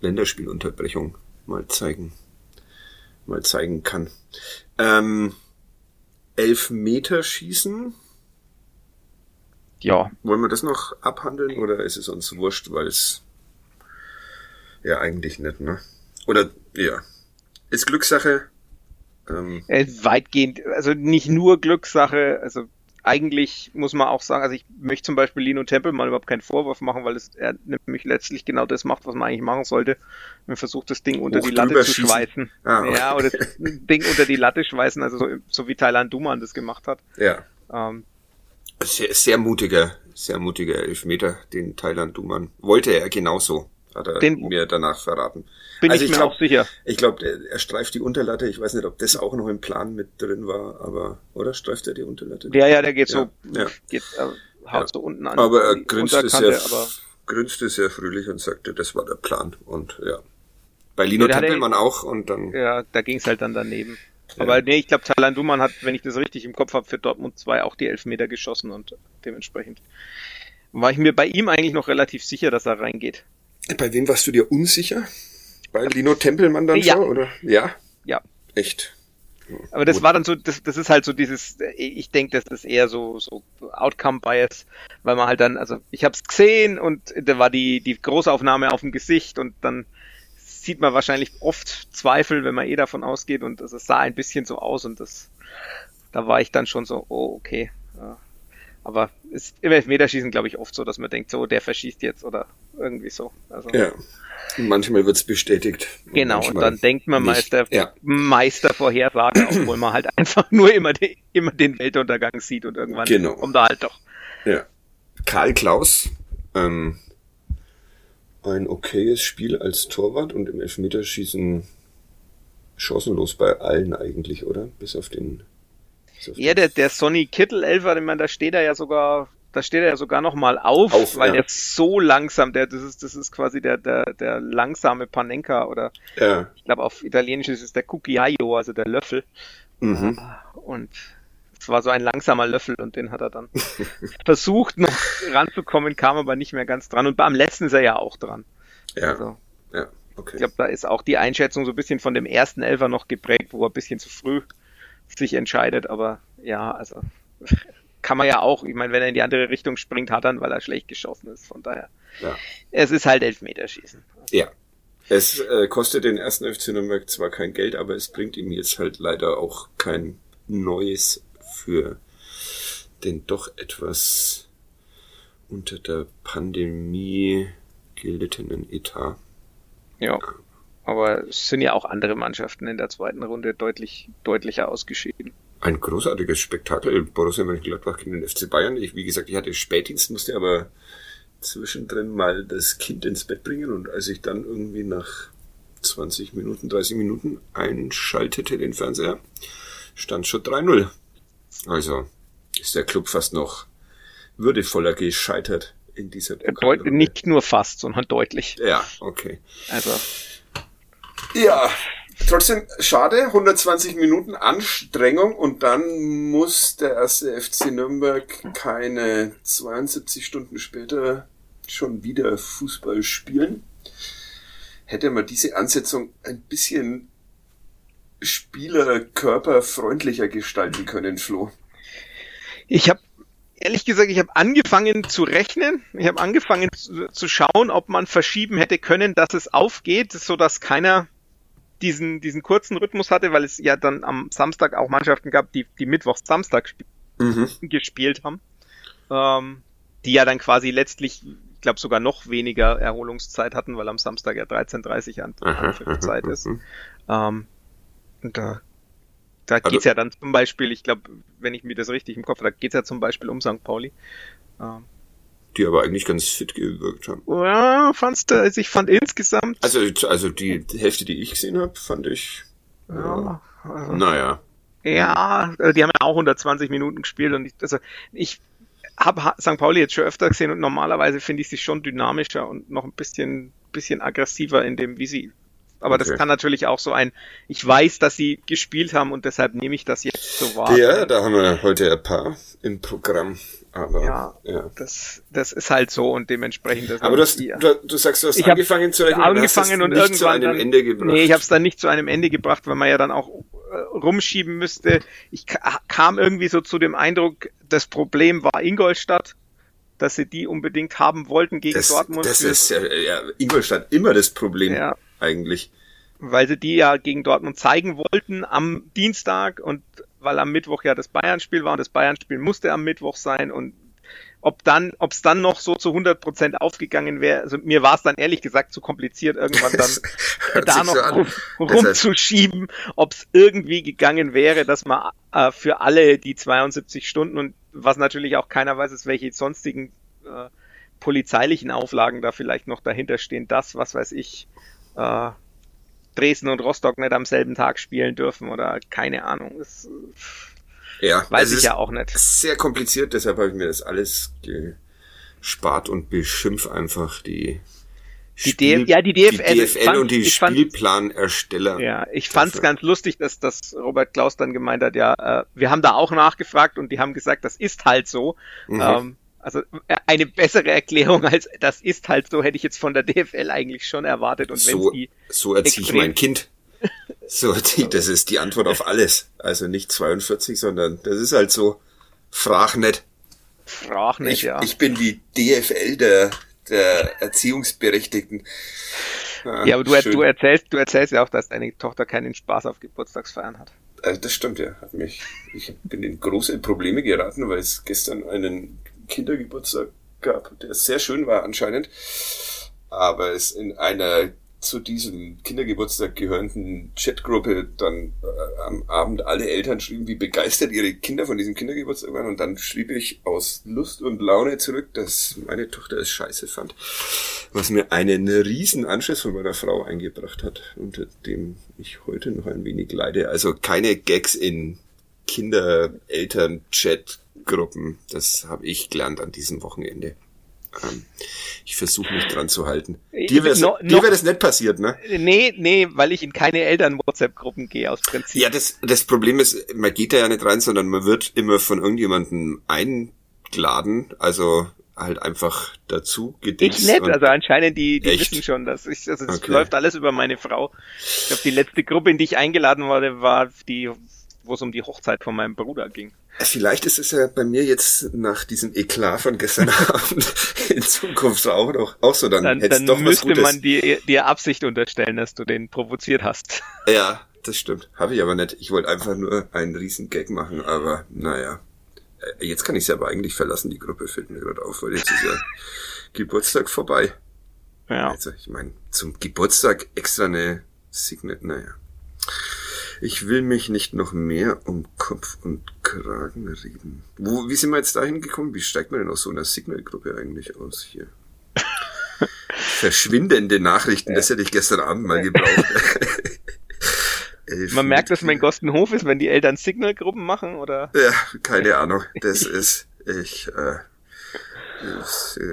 Länderspielunterbrechung mal zeigen, mal zeigen kann. Ähm, Elfmeterschießen. Ja. Wollen wir das noch abhandeln oder ist es uns wurscht, weil es ja eigentlich nicht, ne? Oder ja. Ist Glückssache. Ähm, äh, Weitgehend, also nicht nur Glückssache, also eigentlich muss man auch sagen, also ich möchte zum Beispiel Lino Tempel mal überhaupt keinen Vorwurf machen, weil es, er nämlich letztlich genau das macht, was man eigentlich machen sollte. Man versucht das Ding unter Hoch die Latte zu schweißen. Ah, okay. Ja, oder das Ding unter die Latte schweißen, also so, so wie Thailand Duman das gemacht hat. Ja. Ähm, sehr, sehr mutiger, sehr mutiger Elfmeter, den Thailand Duman. Wollte er genauso hat er den, mir danach verraten. Bin also ich, ich mir glaub, auch sicher. Ich glaube, er, streift die Unterlatte. Ich weiß nicht, ob das auch noch im Plan mit drin war, aber oder streift er die Unterlatte? Ja, ja, der geht ja, so, ja. geht äh, haut ja. so unten an. Aber er grinste sehr, aber grinste sehr fröhlich und sagte, das war der Plan und ja. Bei Lino ja, Tempelmann auch und dann. Ja, da ging es halt dann daneben. Ja. Aber nee, ich glaube, Talan Duman hat, wenn ich das richtig im Kopf habe, für Dortmund 2 auch die Elfmeter geschossen und dementsprechend war ich mir bei ihm eigentlich noch relativ sicher, dass er reingeht. Bei wem warst du dir unsicher? Bei Lino Tempelmann dann ja. schon, oder? Ja? Ja. Echt? Aber das war dann so, das, das ist halt so dieses, ich denke, das ist eher so, so Outcome-Bias, weil man halt dann, also ich habe es gesehen und da war die, die Großaufnahme auf dem Gesicht und dann sieht man wahrscheinlich oft Zweifel, wenn man eh davon ausgeht und es sah ein bisschen so aus und das, da war ich dann schon so, oh, okay. Ja. Aber ist im Elfmeterschießen, glaube ich, oft so, dass man denkt, so, der verschießt jetzt oder irgendwie so. Also, ja. Manchmal wird's bestätigt. Genau, und dann denkt man Meister, ja. Meistervorhersage, obwohl man halt einfach nur immer, den, immer den Weltuntergang sieht und irgendwann genau. kommt er halt doch. Ja. Karl Klaus, ähm, ein okayes Spiel als Torwart und im Elfmeterschießen chancenlos bei allen eigentlich, oder? Bis auf den ja, der, der Sonny Kittel Elfer, ich meine, da steht er ja sogar, da steht er ja sogar noch mal auf, auf weil ja. der so langsam, der, das ist, das ist quasi der, der, der langsame Panenka oder ja. ich glaube auf Italienisch ist es der Cucchiaio, also der Löffel. Mhm. Ah, und es war so ein langsamer Löffel und den hat er dann versucht noch ranzukommen, kam aber nicht mehr ganz dran. Und beim letzten ist er ja auch dran. Ja. Also, ja. Okay. Ich glaube, da ist auch die Einschätzung so ein bisschen von dem ersten Elfer noch geprägt, wo er ein bisschen zu früh sich entscheidet, aber ja, also kann man ja auch, ich meine, wenn er in die andere Richtung springt, hat er, weil er schlecht geschossen ist. Von daher, ja. es ist halt Elfmeterschießen. Ja. Es äh, kostet den ersten FC Nürnberg zwar kein Geld, aber es bringt ihm jetzt halt leider auch kein neues für den doch etwas unter der Pandemie gildeten Etat. Ja. Aber es sind ja auch andere Mannschaften in der zweiten Runde deutlich, deutlicher ausgeschieden. Ein großartiges Spektakel. Borussia Mönchengladbach gegen den FC Bayern. Ich, wie gesagt, ich hatte Spätdienst, musste aber zwischendrin mal das Kind ins Bett bringen und als ich dann irgendwie nach 20 Minuten, 30 Minuten einschaltete den Fernseher, stand schon 3-0. Also ist der Club fast noch würdevoller gescheitert in dieser Pokalrunde. Nicht nur fast, sondern deutlich. Ja, okay. Also ja. Trotzdem schade, 120 Minuten Anstrengung und dann muss der erste FC Nürnberg keine 72 Stunden später schon wieder Fußball spielen. Hätte man diese Ansetzung ein bisschen spielerkörperfreundlicher gestalten können, Flo? Ich habe ehrlich gesagt, ich habe angefangen zu rechnen. Ich habe angefangen zu, zu, schauen, ob man verschieben hätte können, dass es aufgeht, so dass keiner diesen, diesen kurzen Rhythmus hatte, weil es ja dann am Samstag auch Mannschaften gab, die, die Mittwochs Samstag mhm. gespielt haben. Ähm, die ja dann quasi letztlich, ich glaube sogar noch weniger Erholungszeit hatten, weil am Samstag ja 13.30 an Anpfiffzeit ist. Ähm, und da, da also, geht's ja dann zum Beispiel, ich glaube, wenn ich mir das richtig im Kopf, da geht's ja zum Beispiel um St. Pauli. Ähm, die aber eigentlich ganz fit gewirkt haben. Ja, fandst du, also ich fand insgesamt. Also, also die Hälfte, die ich gesehen habe, fand ich. Ja, äh, also, naja. Ja, also die haben ja auch 120 Minuten gespielt und ich, also ich habe St. Pauli jetzt schon öfter gesehen und normalerweise finde ich sie schon dynamischer und noch ein bisschen, bisschen aggressiver in dem, wie sie aber okay. das kann natürlich auch so ein, ich weiß, dass sie gespielt haben und deshalb nehme ich das jetzt so wahr. Ja, da haben wir heute ein paar im Programm. Aber, ja, ja, Das, das ist halt so und dementsprechend. Das aber du, hast, du, du sagst, du hast ich angefangen zu rechnen, angefangen und, und irgendwann zu einem dann, Ende gebracht. Nee, ich habe es dann nicht zu einem Ende gebracht, weil man ja dann auch äh, rumschieben müsste. Ich kam irgendwie so zu dem Eindruck, das Problem war Ingolstadt dass sie die unbedingt haben wollten gegen das, Dortmund. Das ist ja, ja Ingolstadt immer das Problem. Ja eigentlich. Weil sie die ja gegen Dortmund zeigen wollten am Dienstag und weil am Mittwoch ja das Bayern-Spiel war und das Bayern-Spiel musste am Mittwoch sein und ob dann, ob es dann noch so zu 100 Prozent aufgegangen wäre, also mir war es dann ehrlich gesagt zu kompliziert, irgendwann dann da noch so rum, rumzuschieben, ob es irgendwie gegangen wäre, dass man äh, für alle die 72 Stunden und was natürlich auch keiner weiß, ist, welche sonstigen äh, polizeilichen Auflagen da vielleicht noch dahinter stehen, das, was weiß ich, äh, Dresden und Rostock nicht am selben Tag spielen dürfen oder keine Ahnung. Das, ja, weiß ich ja auch nicht. Sehr kompliziert, deshalb habe ich mir das alles gespart und beschimpf einfach die die, Spiel, ja, die DFL, die DFL fand, und die Spielplanersteller. Ja, ich fand es ganz lustig, dass, dass Robert Klaus dann gemeint hat, ja, äh, wir haben da auch nachgefragt und die haben gesagt, das ist halt so. Mhm. Ähm, also äh, eine bessere Erklärung als das ist halt so, hätte ich jetzt von der DFL eigentlich schon erwartet. Und so, die so erziehe ich mein Kind. So erziehe das ist die Antwort auf alles. Also nicht 42, sondern das ist halt so. Frag nicht. Frag nicht, ich, ja. Ich bin die DFL der, der Erziehungsberechtigten. Ja, ja aber du, du, erzählst, du erzählst ja auch, dass deine Tochter keinen Spaß auf Geburtstagsfeiern hat. Also das stimmt ja. Hat mich, ich bin in große Probleme geraten, weil es gestern einen Kindergeburtstag gab, der sehr schön war anscheinend, aber es in einer zu diesem Kindergeburtstag gehörenden Chatgruppe dann äh, am Abend alle Eltern schrieben, wie begeistert ihre Kinder von diesem Kindergeburtstag waren. Und dann schrieb ich aus Lust und Laune zurück, dass meine Tochter es scheiße fand. Was mir einen riesen Anschluss von meiner Frau eingebracht hat, unter dem ich heute noch ein wenig leide. Also keine Gags in Kinder-Eltern-Chat Gruppen. Das habe ich gelernt an diesem Wochenende. Ähm, ich versuche mich dran zu halten. Dir wäre no, no, wär das nicht passiert, ne? Nee, nee, weil ich in keine Eltern-WhatsApp-Gruppen gehe aus Prinzip. Ja, das, das Problem ist, man geht da ja nicht rein, sondern man wird immer von irgendjemandem eingeladen. Also halt einfach dazu gedingst. Ich nett, also anscheinend die, die wissen schon, dass ich, also es okay. läuft alles über meine Frau. Ich glaube, die letzte Gruppe, in die ich eingeladen wurde, war die, wo es um die Hochzeit von meinem Bruder ging. Vielleicht ist es ja bei mir jetzt nach diesem Eklat von gestern Abend in Zukunft auch noch auch so, dann, dann, dann doch müsste man dir, dir Absicht unterstellen, dass du den provoziert hast. Ja, das stimmt. Habe ich aber nicht. Ich wollte einfach nur einen riesen Gag machen, aber naja. Äh, jetzt kann ich sie aber eigentlich verlassen, die Gruppe fällt mir gerade auf, weil jetzt ist ja Geburtstag vorbei. Ja. Also, ich meine, zum Geburtstag extra eine Signet, naja. Ich will mich nicht noch mehr um Kopf und Kragen reden. Wo, wie sind wir jetzt dahin gekommen? Wie steigt man denn aus so einer Signal-Gruppe eigentlich aus hier? Verschwindende Nachrichten, das hätte ich gestern Abend mal gebraucht. man merkt, dass man in Gostenhof ist, wenn die Eltern Signal-Gruppen machen, oder? Ja, keine Ahnung. Das ist, ich, äh,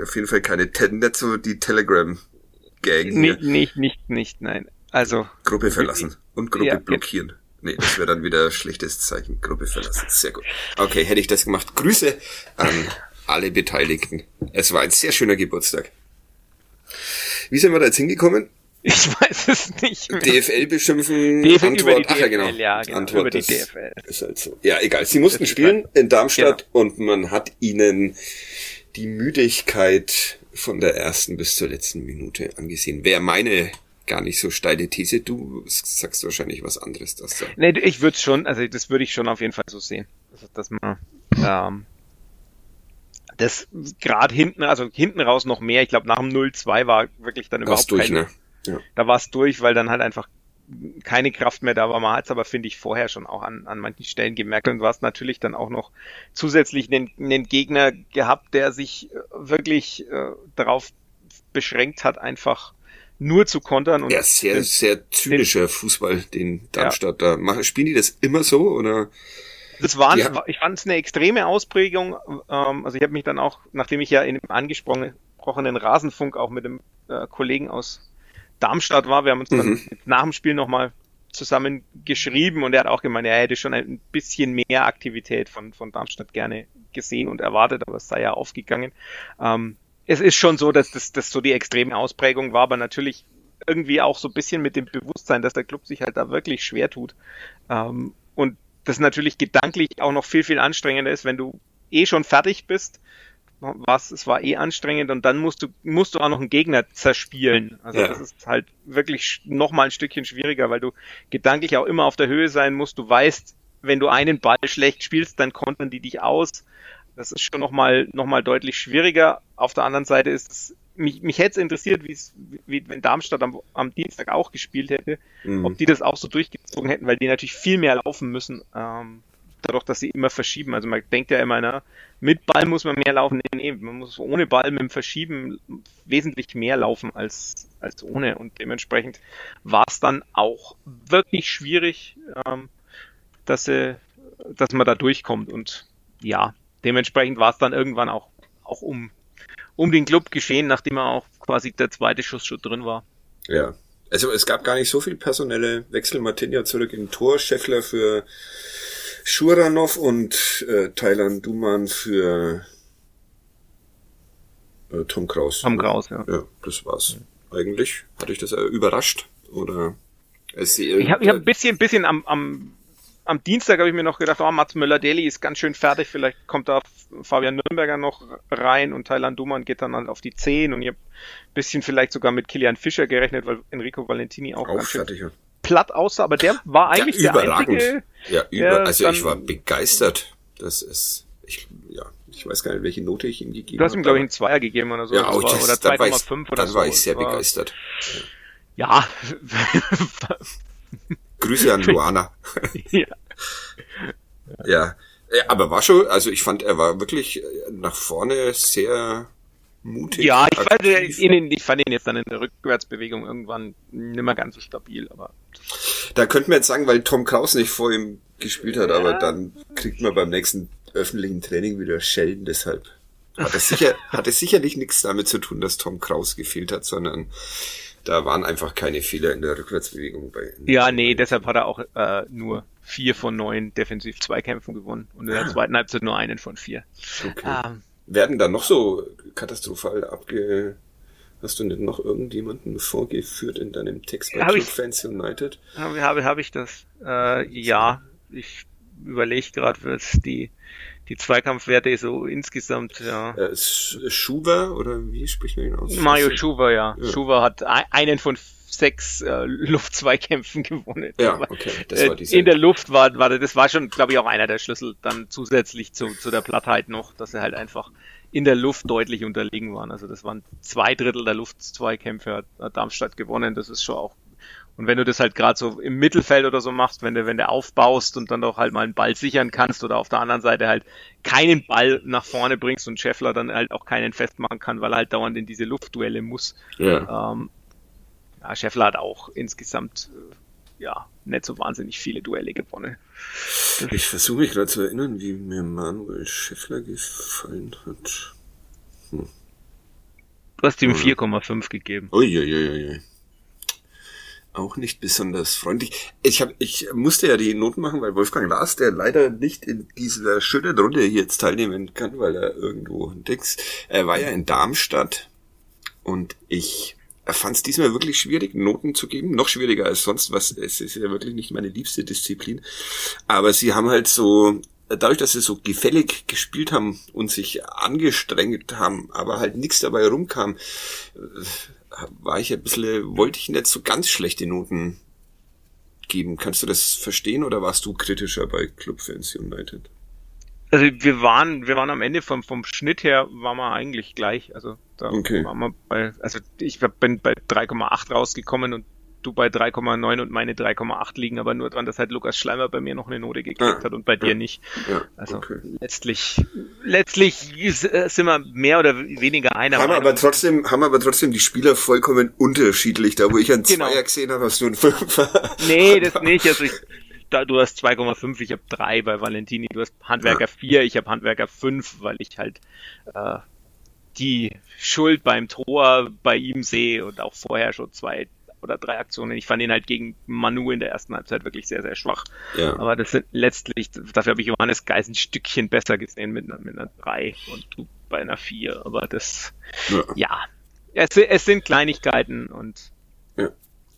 auf jeden Fall keine, nicht so die Telegram-Gang. Nicht, nicht, nicht, nicht, nein. Also. Gruppe verlassen und Gruppe ja, blockieren. Nee, das wäre dann wieder schlechtes Zeichen. Gruppe verlassen. Sehr gut. Okay, hätte ich das gemacht. Grüße an alle Beteiligten. Es war ein sehr schöner Geburtstag. Wie sind wir da jetzt hingekommen? Ich weiß es nicht. Mehr. DFL beschimpfen, DFL Antwort, ach ja genau, ja, genau Antwort über die DFL. Ist halt so. Ja, egal. Sie mussten spielen halt, in Darmstadt genau. und man hat ihnen die Müdigkeit von der ersten bis zur letzten Minute angesehen. Wäre meine gar nicht so steile These. Du sagst wahrscheinlich was anderes. Das da. Nee, ich würde schon, also das würde ich schon auf jeden Fall so sehen. Also, dass man ähm, das gerade hinten, also hinten raus noch mehr. Ich glaube, nach dem 0-2 war wirklich dann überhaupt durch, keine, ne? ja. Da war es durch, weil dann halt einfach keine Kraft mehr da war. Man hat es aber, finde ich, vorher schon auch an, an manchen Stellen gemerkt. Und du hast natürlich dann auch noch zusätzlich einen, einen Gegner gehabt, der sich äh, wirklich äh, darauf beschränkt hat, einfach nur zu kontern. Und ja, sehr, sehr zynischer den, Fußball, den Darmstadt ja. da machen. Spielen die das immer so oder? Das war, ja. ich fand es eine extreme Ausprägung. Ähm, also ich habe mich dann auch, nachdem ich ja in dem angesprochenen Rasenfunk auch mit dem äh, Kollegen aus Darmstadt war, wir haben uns dann mhm. nach dem Spiel nochmal zusammen geschrieben und er hat auch gemeint, er hätte schon ein bisschen mehr Aktivität von, von Darmstadt gerne gesehen und erwartet, aber es sei ja aufgegangen. Ähm, es ist schon so, dass das, das so die extreme Ausprägung war, aber natürlich irgendwie auch so ein bisschen mit dem Bewusstsein, dass der Club sich halt da wirklich schwer tut. Ähm, und das natürlich gedanklich auch noch viel, viel anstrengender ist, wenn du eh schon fertig bist. Was, es war eh anstrengend und dann musst du, musst du auch noch einen Gegner zerspielen. Also ja. das ist halt wirklich nochmal ein Stückchen schwieriger, weil du gedanklich auch immer auf der Höhe sein musst. Du weißt, wenn du einen Ball schlecht spielst, dann kontern die dich aus. Das ist schon nochmal noch mal deutlich schwieriger. Auf der anderen Seite ist es, mich, mich hätte es interessiert, wie, wenn Darmstadt am, am Dienstag auch gespielt hätte, mhm. ob die das auch so durchgezogen hätten, weil die natürlich viel mehr laufen müssen, ähm, dadurch, dass sie immer verschieben. Also man denkt ja immer, na, mit Ball muss man mehr laufen. Nee, nee, man muss ohne Ball mit dem Verschieben wesentlich mehr laufen als, als ohne. Und dementsprechend war es dann auch wirklich schwierig, ähm, dass, sie, dass man da durchkommt. Und ja, dementsprechend war es dann irgendwann auch, auch um, um den Club geschehen, nachdem er auch quasi der zweite Schuss schon drin war. Ja. Also es gab gar nicht so viel personelle Wechsel. Martinia zurück im Tor, Scheffler für Schuranov und äh, Thailand Duman für äh, Tom Kraus. Tom Kraus, ja. Ja, das war's. Eigentlich hatte ich das äh, überrascht oder es ich habe ich hab ein bisschen bisschen am, am am Dienstag habe ich mir noch gedacht, oh, Mats Müller-Deli ist ganz schön fertig, vielleicht kommt da Fabian Nürnberger noch rein und Thailand Duman geht dann halt auf die 10 und ich habe ein bisschen vielleicht sogar mit Kilian Fischer gerechnet, weil Enrico Valentini auch, auch ganz schön fertig, ja. platt aussah, aber der war eigentlich ja, der einzige. Ja, über, also ich war begeistert. Das ist, ich, ja, ich weiß gar nicht, welche Note ich ihm gegeben habe. Du hast ihm, glaube ich, einen Zweier gegeben oder so. Ja, auch das, oder 2,5 oder so. Dann war ich sehr begeistert. Ja. Grüße an Luana. ja. ja. Aber war schon, also ich fand, er war wirklich nach vorne sehr mutig. Ja, ich fand, ihn, ich fand ihn jetzt dann in der Rückwärtsbewegung irgendwann nicht mehr ganz so stabil, aber. Da könnte man jetzt sagen, weil Tom Kraus nicht vor ihm gespielt hat, ja. aber dann kriegt man beim nächsten öffentlichen Training wieder Schellen, deshalb hat es sicher, hat es sicherlich nichts damit zu tun, dass Tom Kraus gefehlt hat, sondern da waren einfach keine Fehler in der Rückwärtsbewegung bei. Ja, nee, deshalb hat er auch äh, nur vier von neun Defensiv-Zweikämpfen gewonnen und in der ah. zweiten Halbzeit nur einen von vier. Okay. Ähm, Werden da noch so katastrophal abge... Hast du nicht noch irgendjemanden vorgeführt in deinem Text bei Club Fans United? Habe, habe, habe ich das. Äh, ja, ich überlege gerade, was die die Zweikampfwerte so insgesamt, ja. Äh, Schuber oder wie spricht man ihn aus? Mario Schuber, ja. ja. Schuber hat einen von sechs äh, Luftzweikämpfen gewonnen. Ja, okay. Das war äh, diese... In der Luft war, war das war schon, glaube ich, auch einer der Schlüssel dann zusätzlich zu, zu der Plattheit noch, dass er halt einfach in der Luft deutlich unterlegen waren. Also das waren zwei Drittel der Luftzweikämpfe hat Darmstadt gewonnen. Das ist schon auch und wenn du das halt gerade so im Mittelfeld oder so machst, wenn du, wenn du aufbaust und dann doch halt mal einen Ball sichern kannst oder auf der anderen Seite halt keinen Ball nach vorne bringst und Scheffler dann halt auch keinen festmachen kann, weil er halt dauernd in diese Luftduelle muss. Ja. Ähm, ja, Scheffler hat auch insgesamt äh, ja nicht so wahnsinnig viele Duelle gewonnen. Ich versuche mich gerade zu erinnern, wie mir Manuel Scheffler gefallen hat. Hm. Du hast ihm 4,5 gegeben. Uiuiui. Auch nicht besonders freundlich. Ich hab, ich musste ja die Noten machen, weil Wolfgang Lars, der leider nicht in dieser schönen Runde hier jetzt teilnehmen kann, weil er irgendwo Dix, er war ja in Darmstadt und ich fand es diesmal wirklich schwierig, Noten zu geben. Noch schwieriger als sonst, was es ist ja wirklich nicht meine liebste Disziplin. Aber sie haben halt so, dadurch, dass sie so gefällig gespielt haben und sich angestrengt haben, aber halt nichts dabei rumkam, war ich ein bisschen, wollte ich nicht so ganz schlechte Noten geben. Kannst du das verstehen oder warst du kritischer bei Clubfans United? Also wir waren, wir waren am Ende vom, vom Schnitt her waren wir eigentlich gleich. Also da Okay. waren wir bei, also ich bin bei 3,8 rausgekommen und du bei 3,9 und meine 3,8 liegen aber nur dran, dass halt Lukas Schleimer bei mir noch eine Note gekriegt Ah, hat und bei dir ja. nicht. Ja, Also okay. letztlich, letztlich äh, sind wir mehr oder weniger einer Haben aber trotzdem, haben aber trotzdem die Spieler vollkommen unterschiedlich. Da wo ich einen Genau. Zweier gesehen habe, hast du einen Fünfer. Nee, das nicht. Also ich, da, du hast 2,5, ich habe 3 bei Valentini, du hast Handwerker 4, ich habe Handwerker 5, weil ich halt äh, die Schuld beim Tor bei ihm sehe und auch vorher schon zwei oder drei Aktionen. Ich fand ihn halt gegen Manu in der ersten Halbzeit wirklich sehr, sehr schwach. Ja. Aber das sind letztlich, dafür habe ich Johannes Geis ein Stückchen besser gesehen mit einer, mit einer 3 und du bei einer 4. Aber das, Ja. ja, es, es sind Kleinigkeiten und Ja.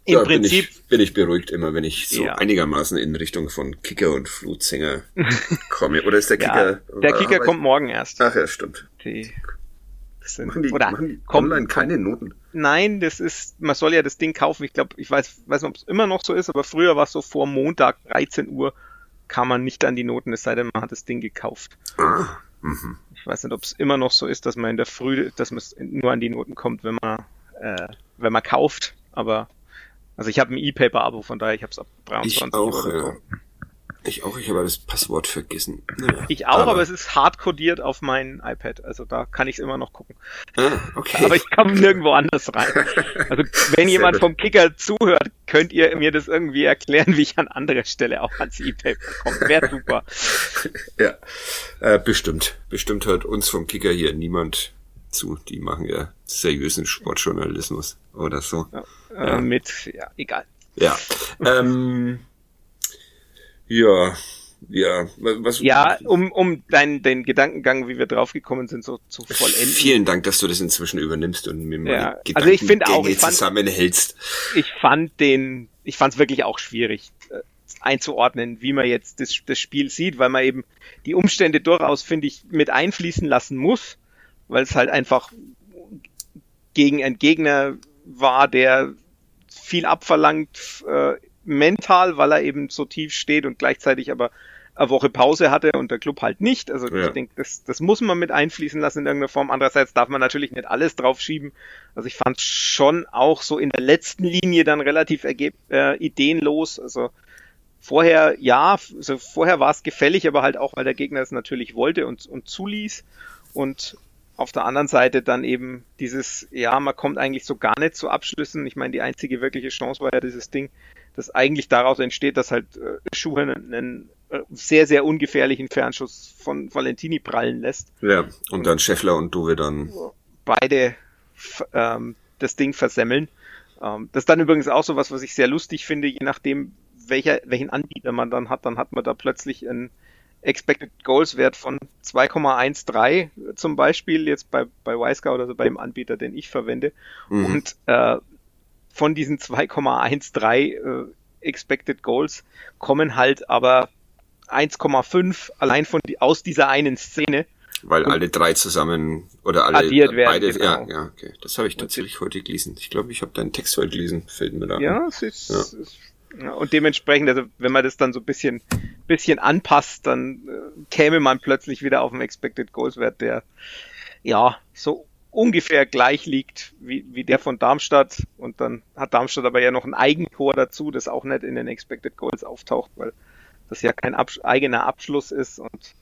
im ja, Prinzip bin ich, bin ich beruhigt immer, wenn ich so einigermaßen in Richtung von Kicker und Flutsänger komme. Oder ist der Kicker? der Kicker aber- kommt morgen erst. Ach ja, stimmt. Die sind, Machen die, oder machen die online keine Noten? Nein, das ist, man soll ja das Ding kaufen. Ich glaube, ich weiß, weiß nicht, ob es immer noch so ist, aber früher war es so vor Montag 13 Uhr kam man nicht an die Noten, es sei denn, man hat das Ding gekauft. Ah, mhm. Ich weiß nicht, ob es immer noch so ist, dass man in der Früh, dass man nur an die Noten kommt, wenn man, äh, wenn man kauft. Aber also ich habe ein E-Paper-Abo, von daher ich habe es ab 23 Ich auch, Euro ja. Ich auch, ich habe das Passwort vergessen. Naja, Ich auch, aber, es ist hart codiert auf mein iPad, also da kann ich es immer noch gucken. Ah, okay. aber ich komme nirgendwo anders rein. Also wenn jemand gut. vom Kicker zuhört, könnt ihr mir das irgendwie erklären, wie ich an anderer Stelle auch ans E-Paper komme. Wäre super. ja, äh, bestimmt. Bestimmt hört uns vom Kicker hier niemand zu. Die machen ja seriösen Sportjournalismus oder so. Äh, mit, ja, egal. Ja. Ähm, ja, ja. Was, Ja, um, um deinen den Gedankengang, wie wir draufgekommen sind, so zu vollenden. Vielen Dank, dass du das inzwischen übernimmst und mir mal Ja, die also ich finde auch, ich fand- zusammenhältst. Ich fand den, ich fand es wirklich auch schwierig äh, einzuordnen, wie man jetzt das, das Spiel sieht, weil man eben die Umstände durchaus, finde ich, mit einfließen lassen muss, weil es halt einfach gegen einen Gegner war, der viel abverlangt äh, mental, weil er eben so tief steht und gleichzeitig aber eine Woche Pause hatte und der Club halt nicht. Also Ja. ich denke, das, das muss man mit einfließen lassen in irgendeiner Form. Andererseits darf man natürlich nicht alles draufschieben. Also ich fand schon auch so in der letzten Linie dann relativ ergeb äh, ideenlos. Also vorher, ja, also vorher war es gefällig, aber halt auch, weil der Gegner es natürlich wollte und, und zuließ. Und auf der anderen Seite dann eben dieses, ja, man kommt eigentlich so gar nicht zu Abschlüssen. Ich meine, die einzige wirkliche Chance war ja dieses Ding, das eigentlich daraus entsteht, dass halt äh, Schuhe einen, äh, sehr, sehr ungefährlichen Fernschuss von Valentini prallen lässt. Ja, und dann Scheffler und Dove dann. Beide ähm, das Ding versemmeln. Ähm, das ist dann übrigens auch so was, was ich sehr lustig finde, je nachdem, welcher, welchen Anbieter man dann hat, dann hat man da plötzlich einen Expected Goals Wert von 2,13 zum Beispiel jetzt bei, bei Wisecout, also bei dem Anbieter, den ich verwende. Mhm. Und äh, von diesen 2,13 äh, Expected Goals kommen halt aber 1,5 allein von die, aus dieser einen Szene. Weil alle drei zusammen oder alle Addiert werden, beide. genau. Ja, ja, okay. Das habe ich tatsächlich heute gelesen. Ich glaube, ich habe deinen Text heute gelesen. Fällt mir da. Ja, es ist, Ja. es ist ja, und dementsprechend, also wenn man das dann so ein bisschen, bisschen anpasst, dann äh, käme man plötzlich wieder auf einen Expected Goals Wert, der ja so ungefähr gleich liegt wie, wie der von Darmstadt. Und dann hat Darmstadt aber ja noch ein Eigentor dazu, das auch nicht in den Expected Goals auftaucht, weil das ja kein Absch eigener Abschluss ist und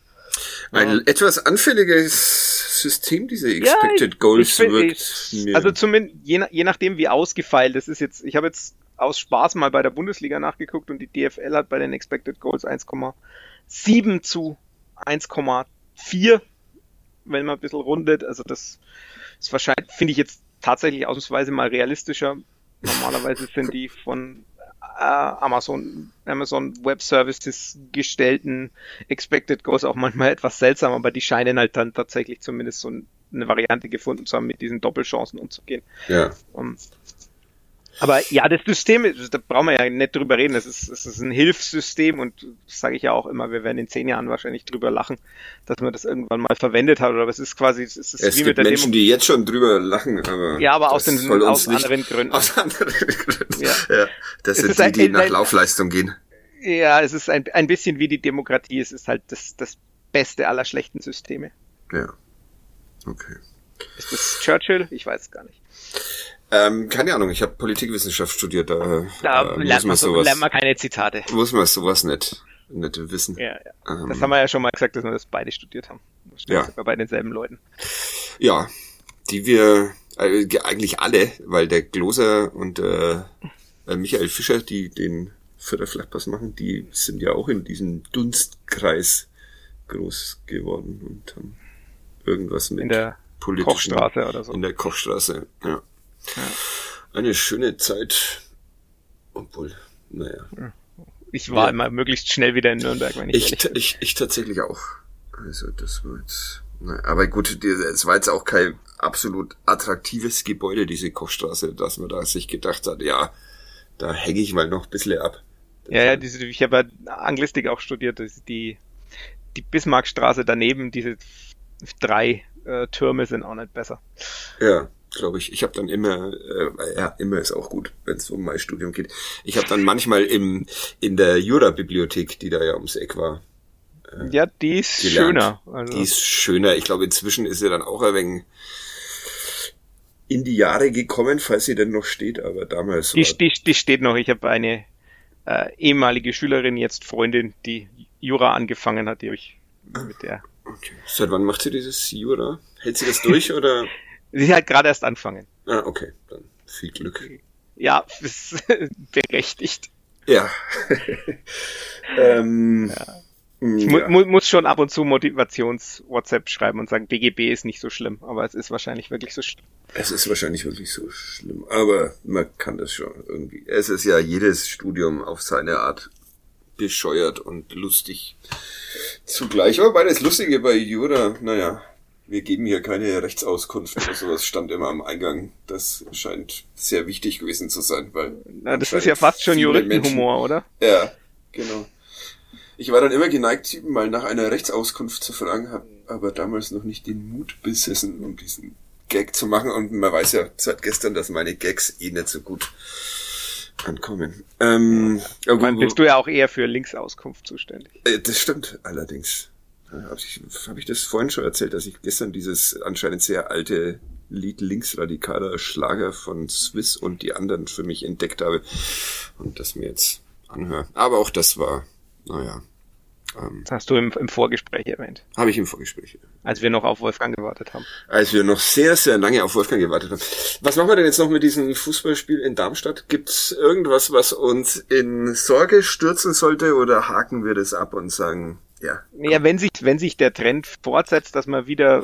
Ein Ja. etwas anfälliges System, diese Expected ich- Goals ich wirkt ich-. Also zumindest, je, je nachdem wie ausgefeilt das ist jetzt, ich habe jetzt aus Spaß mal bei der Bundesliga nachgeguckt und die DFL hat bei den Expected Goals 1,7 zu 1,4, wenn man ein bisschen rundet. Also das ist wahrscheinlich, finde ich jetzt tatsächlich ausnahmsweise mal realistischer. normalerweise sind die von äh, Amazon, Amazon Web Services gestellten Expected Goals auch manchmal etwas seltsam, aber die scheinen halt dann tatsächlich zumindest so eine Variante gefunden zu haben, mit diesen Doppelchancen umzugehen. Ja. Um, aber ja, das System, da brauchen wir ja nicht drüber reden. Es ist, es ist ein Hilfssystem und das sage ich ja auch immer, wir werden in zehn Jahren wahrscheinlich drüber lachen, dass man das irgendwann mal verwendet hat. Oder es ist quasi, es ist es wie gibt mit der Menschen, Demo die jetzt schon drüber lachen, aber ja, aber aus, den, aus anderen Gründen. Aus anderen Gründen. Ja. ja das es sind die, ein, die nach ein, Laufleistung gehen. Ja, es ist ein, ein bisschen wie die Demokratie. Es ist halt das, das Beste aller schlechten Systeme. Ja. Okay. Ist das Churchill? Ich weiß es gar nicht. Ähm, keine Ahnung, ich habe Politikwissenschaft studiert, da, da äh, lernt, man sowas, lernt man keine Zitate. Muss man sowas nicht, nicht wissen. Ja, ja. Ähm, das haben wir ja schon mal gesagt, dass wir das beide studiert haben. Ja. Bei denselben Leuten. Ja, die wir äh, eigentlich alle, weil der Gloser und äh, Michael Fischer, die den Förderflachpass machen, die sind ja auch in diesem Dunstkreis groß geworden und haben irgendwas mit in der Kochstraße oder so. In der Kochstraße, ja. Eine schöne Zeit. Obwohl, naja. Ich war ja. immer möglichst schnell wieder in Nürnberg, wenn ich Ich, ich, ich tatsächlich auch. Also das war jetzt. Naja, aber gut, es war jetzt auch kein absolut attraktives Gebäude, diese Kochstraße, dass man da sich gedacht hat, ja, da hänge ich mal noch ein bisschen ab. Ja, ja, diese, ich habe ja Anglistik auch studiert, die, die Bismarckstraße daneben, diese drei äh, Türme sind auch nicht besser. Ja glaube ich. Ich habe dann immer, äh, ja, immer ist auch gut, wenn es um mein Studium geht. Ich habe dann manchmal im in der Jura-Bibliothek, die da ja ums Eck war. Äh, ja, die ist gelernt. schöner. Also. Die ist schöner. Ich glaube, inzwischen ist sie dann auch ein wenig in die Jahre gekommen, falls sie denn noch steht, aber damals. Die, die, die steht noch. Ich habe eine äh, ehemalige Schülerin, jetzt Freundin, die Jura angefangen hat, die habe ich mit der. Okay. Seit wann macht sie dieses Jura? Hält sie das durch oder? Sie halt gerade erst anfangen. Ah, okay. Dann viel Glück. Ja, ist berechtigt. Ja. ähm, ja. Ich ja. mu muss schon ab und zu Motivations-WhatsApp schreiben und sagen, BGB ist nicht so schlimm, aber es ist wahrscheinlich wirklich so schlimm. Es ist wahrscheinlich wirklich so schlimm, aber man kann das schon irgendwie. Es ist ja jedes Studium auf seine Art bescheuert und lustig zugleich. Aber das Lustige bei Jura, naja, wir geben hier keine Rechtsauskunft oder sowas, stand immer am Eingang. Das scheint sehr wichtig gewesen zu sein, weil. Na, das ist ja fast schon Juristenhumor, oder? Ja, genau. Ich war dann immer geneigt, mal nach einer Rechtsauskunft zu fragen, habe aber damals noch nicht den Mut besessen, um diesen Gag zu machen. Und man weiß ja seit gestern, dass meine Gags eh nicht so gut ankommen. Ähm, ja, bist du ja auch eher für Linksauskunft zuständig. Äh, das stimmt allerdings. Habe ich, hab ich das vorhin schon erzählt, dass ich gestern dieses anscheinend sehr alte Lied linksradikaler Schlager von Swiss und die anderen für mich entdeckt habe und das mir jetzt anhöre. Aber auch das war, naja. Ähm, das hast du im, im Vorgespräch erwähnt. Habe ich im Vorgespräch. Als wir noch auf Wolfgang gewartet haben. Als wir noch sehr, sehr lange auf Wolfgang gewartet haben. Was machen wir denn jetzt noch mit diesem Fußballspiel in Darmstadt? Gibt's irgendwas, was uns in Sorge stürzen sollte oder haken wir das ab und sagen, ja. Ja, wenn sich, wenn sich der Trend fortsetzt, dass man wieder,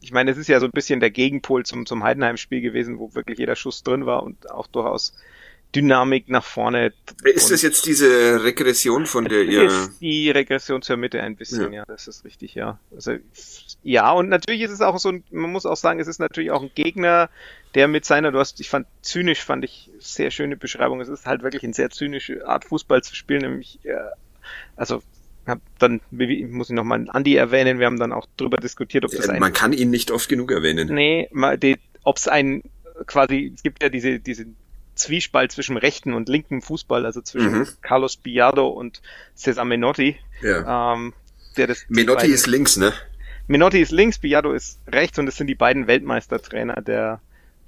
ich meine, es ist ja so ein bisschen der Gegenpol zum, zum Heidenheim-Spiel gewesen, wo wirklich jeder Schuss drin war und auch durchaus Dynamik nach vorne. Ist das jetzt diese Regression, von der ihr... Ist die Regression zur Mitte ein bisschen, ja, ja das ist richtig, ja. Also, ja, und natürlich ist es auch so, man muss auch sagen, es ist natürlich auch ein Gegner, der mit seiner, du hast, ich fand, zynisch fand ich sehr schöne Beschreibung, es ist halt wirklich eine sehr zynische Art Fußball zu spielen, nämlich, äh, also hab dann muss ich nochmal Andi erwähnen, wir haben dann auch drüber diskutiert, ob das ein... Man kann ihn nicht oft genug erwähnen. Nee, ob es ein quasi, es gibt ja diese, diese Zwiespalt zwischen rechten und linken Fußball, also zwischen mhm. Carlos Biardo und Cesar Menotti. Ja. Ähm, der das Menotti ist links, ne? Menotti ist links, Biardo ist rechts und es sind die beiden Weltmeistertrainer der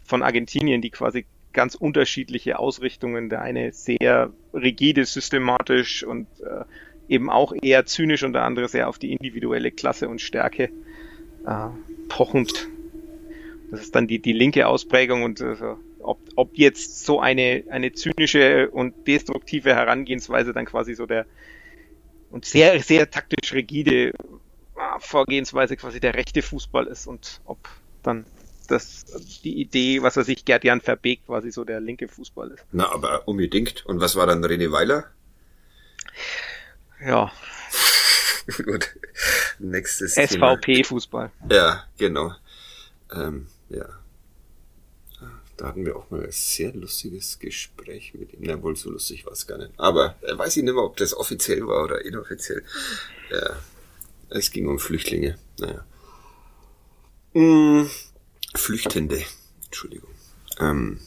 von Argentinien, die quasi ganz unterschiedliche Ausrichtungen. Der eine sehr rigide, systematisch und äh, eben auch eher zynisch und der andere sehr auf die individuelle Klasse und Stärke äh, pochend. Das ist dann die, die linke Ausprägung und also, ob, ob jetzt so eine, eine zynische und destruktive Herangehensweise dann quasi so der und sehr, sehr taktisch rigide äh, Vorgehensweise quasi der rechte Fußball ist und ob dann dass die Idee, was er sich Gerd Jan Verbeek quasi so der linke Fußball ist. Na, aber unbedingt. Und was war dann René Weiler? Ja. Gut. Nächstes SVP-Fußball. Ja, genau. Ähm, ja. Da hatten wir auch mal ein sehr lustiges Gespräch mit ihm. Na, wohl so lustig war es gar nicht. Aber äh, weiß ich nicht mehr, ob das offiziell war oder inoffiziell. Ja. Es ging um Flüchtlinge. Naja. Hm, Flüchtende. Entschuldigung. Ähm,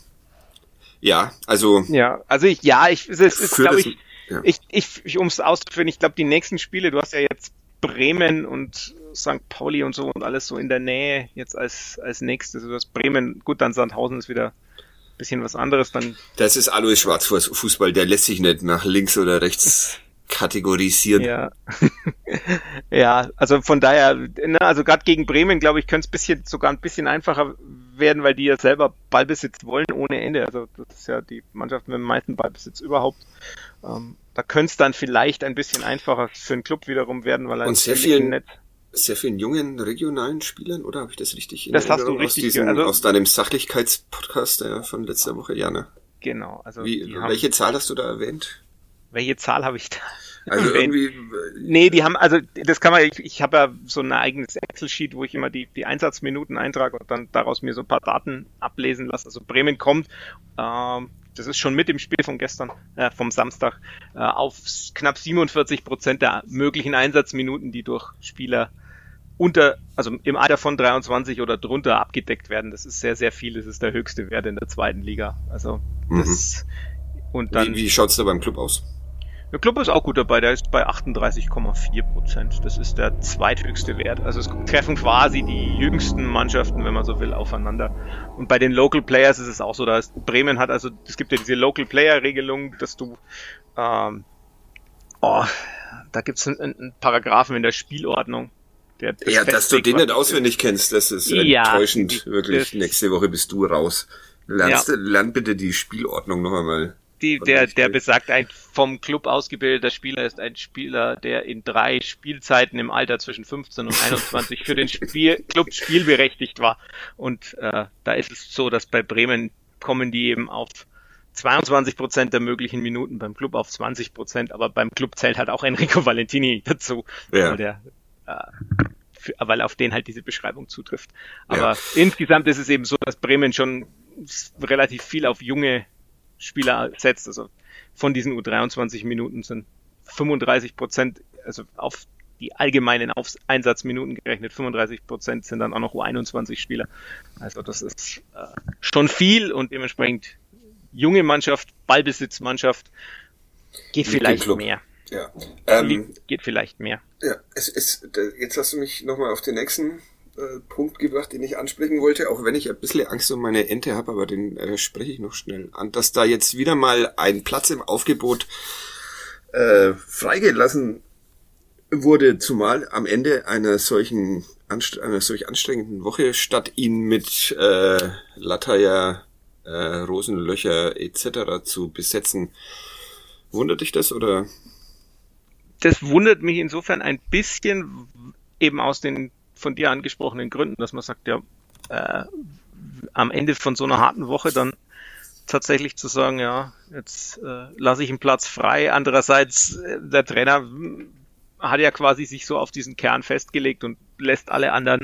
ja, also. Ja, also ich, ja, ich, es ist, glaube ich, ja. ich, ich, ich, um es auszuführen, ich glaube, die nächsten Spiele, du hast ja jetzt Bremen und St. Pauli und so und alles so in der Nähe jetzt als, als nächstes. Also das Bremen, gut, dann Sandhausen ist wieder ein bisschen was anderes. Dann das ist Alois Schwarzfußball, der lässt sich nicht nach links oder rechts kategorisieren. Ja, ja also von daher, ne, also gerade gegen Bremen, glaube ich, könnte es bisschen, sogar ein bisschen einfacher werden, weil die ja selber Ballbesitz wollen ohne Ende. Also das ist ja die Mannschaft mit dem meisten Ballbesitz überhaupt. Ähm, da könnte es dann vielleicht ein bisschen einfacher für den Club wiederum werden, weil er und sehr viel, sehr vielen jungen regionalen Spielern, oder habe ich das richtig in das Erinnerung? Hast du richtig aus, diesem, also, aus deinem Sachlichkeitspodcast äh, von letzter Woche, ja, ne? Genau. Also Wie, welche Zahl hast du da erwähnt? Welche Zahl habe ich da? Also irgendwie. Nee, die haben, also das kann man, ich, ich habe ja so ein eigenes Excel-Sheet, wo ich immer die, die Einsatzminuten eintrage und dann daraus mir so ein paar Daten ablesen lasse. Also Bremen kommt, ähm, das ist schon mit dem Spiel von gestern, äh, vom Samstag, äh, auf knapp 47 Prozent der möglichen Einsatzminuten, die durch Spieler unter, also im Alter von 23 oder drunter abgedeckt werden. Das ist sehr, sehr viel. Das ist der höchste Wert in der zweiten Liga. Also das mhm. und dann. Wie, wie schaut's da beim Club aus? Der Club ist auch gut dabei, der ist bei 38,4 Prozent. Das ist der zweithöchste Wert. Also es treffen quasi die jüngsten Mannschaften, wenn man so will, aufeinander. Und bei den Local Players ist es auch so, dass Bremen hat, also es gibt ja diese Local Player Regelung, dass du, ähm, oh, da gibt es einen, einen Paragraphen in der Spielordnung. Der, ja, dass du den nicht auswendig kennst, das ist ja, enttäuschend, wirklich. Nächste Woche bist du raus. Lernst, ja. Lern bitte die Spielordnung noch einmal. Die, der, der besagt, ein vom Club ausgebildeter Spieler ist ein Spieler, der in drei Spielzeiten im Alter zwischen 15 und 21 für den Spiel, Club spielberechtigt war. Und äh, da ist es so, dass bei Bremen kommen die eben auf 22 Prozent der möglichen Minuten, beim Club auf 20 Prozent, aber beim Club zählt halt auch Enrico Valentini dazu, ja. weil, der, äh, für, weil auf den halt diese Beschreibung zutrifft. Aber ja. insgesamt ist es eben so, dass Bremen schon relativ viel auf junge Spieler setzt. Also von diesen U23 Minuten sind 35 Prozent, also auf die allgemeinen Auf Einsatzminuten gerechnet, 35 Prozent sind dann auch noch U21 Spieler. Also das ist äh, schon viel und dementsprechend junge Mannschaft, Ballbesitzmannschaft, geht vielleicht mehr. Ja. Ähm, geht vielleicht mehr. Ja, es ist, jetzt hast du mich nochmal auf den nächsten äh, Punkt gebracht, den ich ansprechen wollte, auch wenn ich ein bisschen Angst um meine Ente habe, aber den äh, spreche ich noch schnell an, dass da jetzt wieder mal ein Platz im Aufgebot äh, freigelassen wurde, zumal am Ende einer solchen einer solch anstrengenden Woche, statt ihn mit äh, Lataya, äh, Rosenlöcher etc. zu besetzen. Wundert dich das oder? Das wundert mich insofern ein bisschen eben aus den von dir angesprochenen Gründen, dass man sagt, ja, äh, am Ende von so einer harten Woche dann tatsächlich zu sagen, ja, jetzt äh, lasse ich einen Platz frei. Andererseits, äh, der Trainer hat ja quasi sich so auf diesen Kern festgelegt und lässt alle anderen,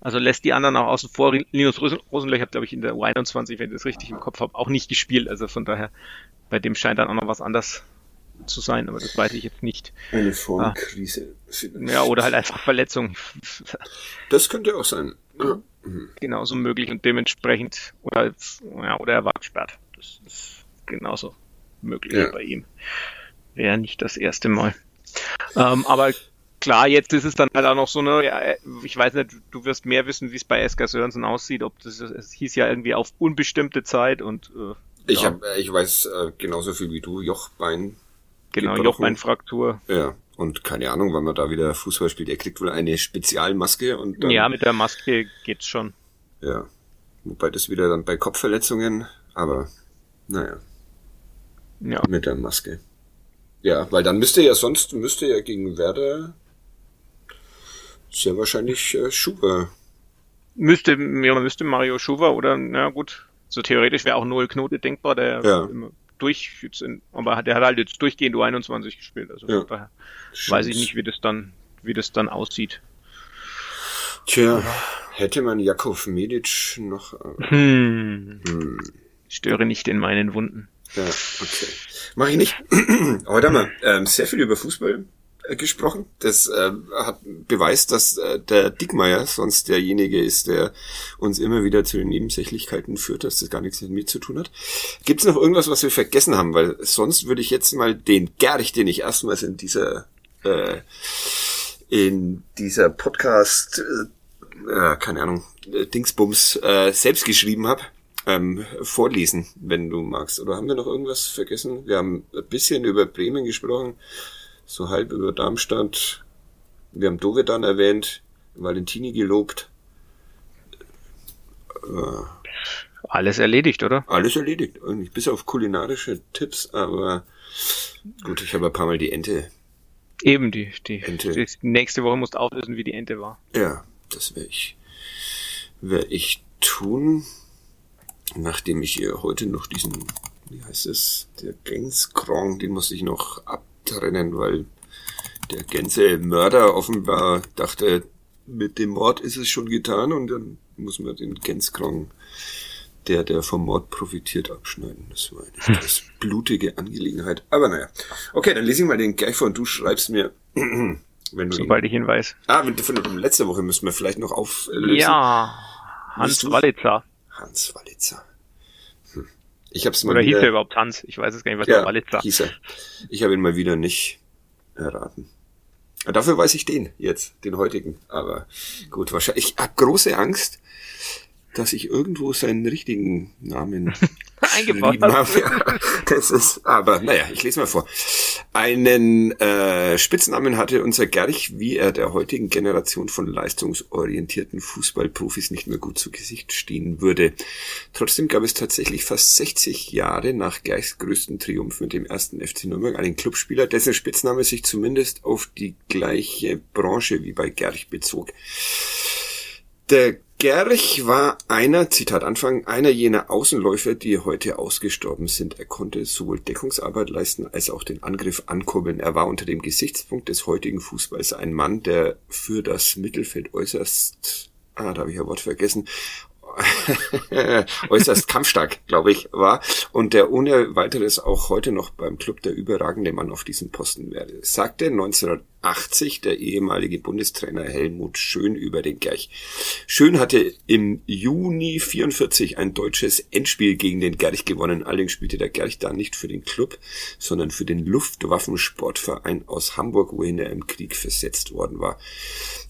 also lässt die anderen auch außen vor. Linus Rosenlöch hat, glaube ich, in der U21, wenn ich das richtig im Kopf habe, auch nicht gespielt. Also von daher, bei dem scheint dann auch noch was anders zu sein, aber das weiß ich jetzt nicht. Eine Formkrise. Ah. Ja, oder halt einfach Verletzung. Das könnte auch sein. Genauso möglich und dementsprechend, oder, ja, oder er war gesperrt. Das ist genauso möglich ja. bei ihm. Wäre nicht das erste Mal. Ähm, aber klar, jetzt ist es dann halt auch noch so eine, ja, ich weiß nicht, du wirst mehr wissen, wie es bei Esker Sörensen aussieht, ob das, es hieß ja irgendwie auf unbestimmte Zeit und äh, ich ja. habe, ich weiß äh, genauso viel wie du, Jochbein Genau, Jochbeinfraktur. Ja, und keine Ahnung, wann man da wieder Fußball spielt. Er kriegt wohl eine Spezialmaske und dann, Ja, mit der Maske geht's schon. Ja. Wobei das wieder dann bei Kopfverletzungen, aber naja. Ja. Mit der Maske. Ja, weil dann müsste ja sonst, müsste ja gegen Werder sehr wahrscheinlich äh, Schuber müsste, ja, man müsste Mario Schuva oder, na gut, so theoretisch wäre auch Noel Knote denkbar, der ja. immer durch, aber der hat halt jetzt durchgehend U21 gespielt, also ja. daher weiß ich nicht, wie das dann, wie das dann aussieht. Tja, hätte man Jakov Medic noch. Äh, hm. Hm. Störe nicht in meinen Wunden. Ja, okay. Mach ich nicht. Heute haben wir ähm, sehr viel über Fußball gesprochen. Das äh, hat beweist, dass äh, der Dickmeier sonst derjenige ist, der uns immer wieder zu den Nebensächlichkeiten führt, dass das gar nichts mit mir zu tun hat. Gibt es noch irgendwas, was wir vergessen haben? Weil sonst würde ich jetzt mal den Gerich, den ich erstmals in dieser äh, in dieser Podcast, äh, äh keine Ahnung, äh, Dingsbums äh, selbst geschrieben habe, ähm, vorlesen, wenn du magst. Oder haben wir noch irgendwas vergessen? Wir haben ein bisschen über Bremen gesprochen so halb über Darmstadt. Wir haben Dovedan erwähnt, Valentini gelobt. Äh, alles erledigt, oder? Alles erledigt. Eigentlich bis auf kulinarische Tipps, aber gut, ich habe ein paar Mal die Ente. Eben, die, die, Ente. die nächste Woche musst du auflösen, wie die Ente war. Ja, das werde ich, werde ich tun, nachdem ich ihr heute noch diesen, wie heißt es, der Gänskrong, den musste ich noch ab trennen, weil der Gänse-Mörder offenbar dachte, mit dem Mord ist es schon getan und dann muss man den Gänskron, der, der vom Mord profitiert, abschneiden. Das war eine etwas blutige Angelegenheit. Aber naja. Okay, dann lese ich mal den gleich vor und du schreibst mir, wenn du Sobald ihn, ich ihn weiß. Ah, von letzter Woche müssen wir vielleicht noch auflösen. Ja, Hans Walitzer. Hans Walitzer. Ich hab's mal Oder wieder, hieß er überhaupt Hans? Ich weiß es gar nicht, was ja, der Walitza. hieß er. Ich habe ihn mal wieder nicht erraten. Dafür weiß ich den jetzt, den heutigen. Aber gut, wahrscheinlich. Ich habe große Angst, dass ich irgendwo seinen richtigen Namen eingebaut habe. das ist, aber naja, ich lese mal vor. Einen äh, Spitznamen hatte unser Gerch, wie er der heutigen Generation von leistungsorientierten Fußballprofis nicht mehr gut zu Gesicht stehen würde. Trotzdem gab es tatsächlich fast 60 Jahre nach Gerchs größten Triumph mit dem ersten FC Nürnberg einen Clubspieler, dessen Spitzname sich zumindest auf die gleiche Branche wie bei Gerch bezog. Der Gerch war einer, Zitat Anfang, einer jener Außenläufer, die heute ausgestorben sind. Er konnte sowohl Deckungsarbeit leisten als auch den Angriff ankurbeln. Er war unter dem Gesichtspunkt des heutigen Fußballs ein Mann, der für das Mittelfeld äußerst, ah, da habe ich ein Wort vergessen, äußerst kampfstark, glaube ich, war und der ohne weiteres auch heute noch beim Club der überragende Mann auf diesem Posten wäre, sagte 1980 der ehemalige Bundestrainer Helmut Schön über den Gerch. Schön hatte im Juni 44 ein deutsches Endspiel gegen den Gerch gewonnen. Allerdings spielte der Gerch da nicht für den Club, sondern für den Luftwaffensportverein aus Hamburg, wohin er im Krieg versetzt worden war.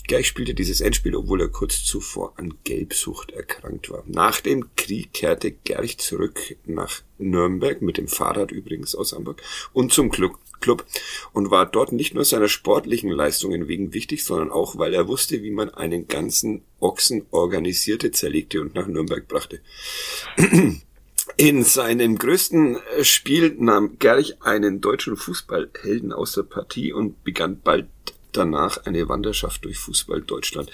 Gleich spielte dieses Endspiel, obwohl er kurz zuvor an Gelbsucht erkrankt war. Nach dem Krieg kehrte Gerch zurück nach Nürnberg, mit dem Fahrrad übrigens aus Hamburg, und zum Club und war dort nicht nur seiner sportlichen Leistungen wegen wichtig, sondern auch, weil er wusste, wie man einen ganzen Ochsen organisierte, zerlegte und nach Nürnberg brachte. In seinem größten Spiel nahm Gerch einen deutschen Fußballhelden aus der Partie und begann bald danach eine Wanderschaft durch Fußball Deutschland.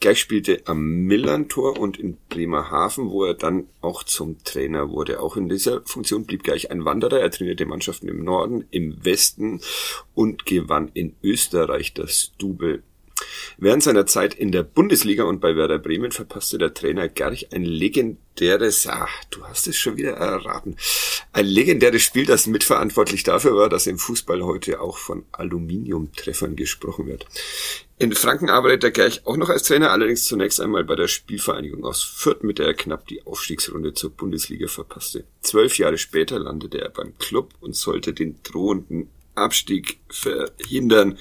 Gleich spielte am Millantor und in Bremerhaven, wo er dann auch zum Trainer wurde. Auch in dieser Funktion blieb gleich ein Wanderer. Er trainierte Mannschaften im Norden, im Westen und gewann in Österreich das Double. Während seiner Zeit in der Bundesliga und bei Werder Bremen verpasste der Trainer Gerch ein legendäres, ah, du hast es schon wieder erraten, ein legendäres Spiel, das mitverantwortlich dafür war, dass im Fußball heute auch von Aluminiumtreffern gesprochen wird. In Franken arbeitet der Gerch auch noch als Trainer, allerdings zunächst einmal bei der Spielvereinigung aus Fürth, mit der er knapp die Aufstiegsrunde zur Bundesliga verpasste. Zwölf Jahre später landete er beim Club und sollte den drohenden Abstieg verhindern.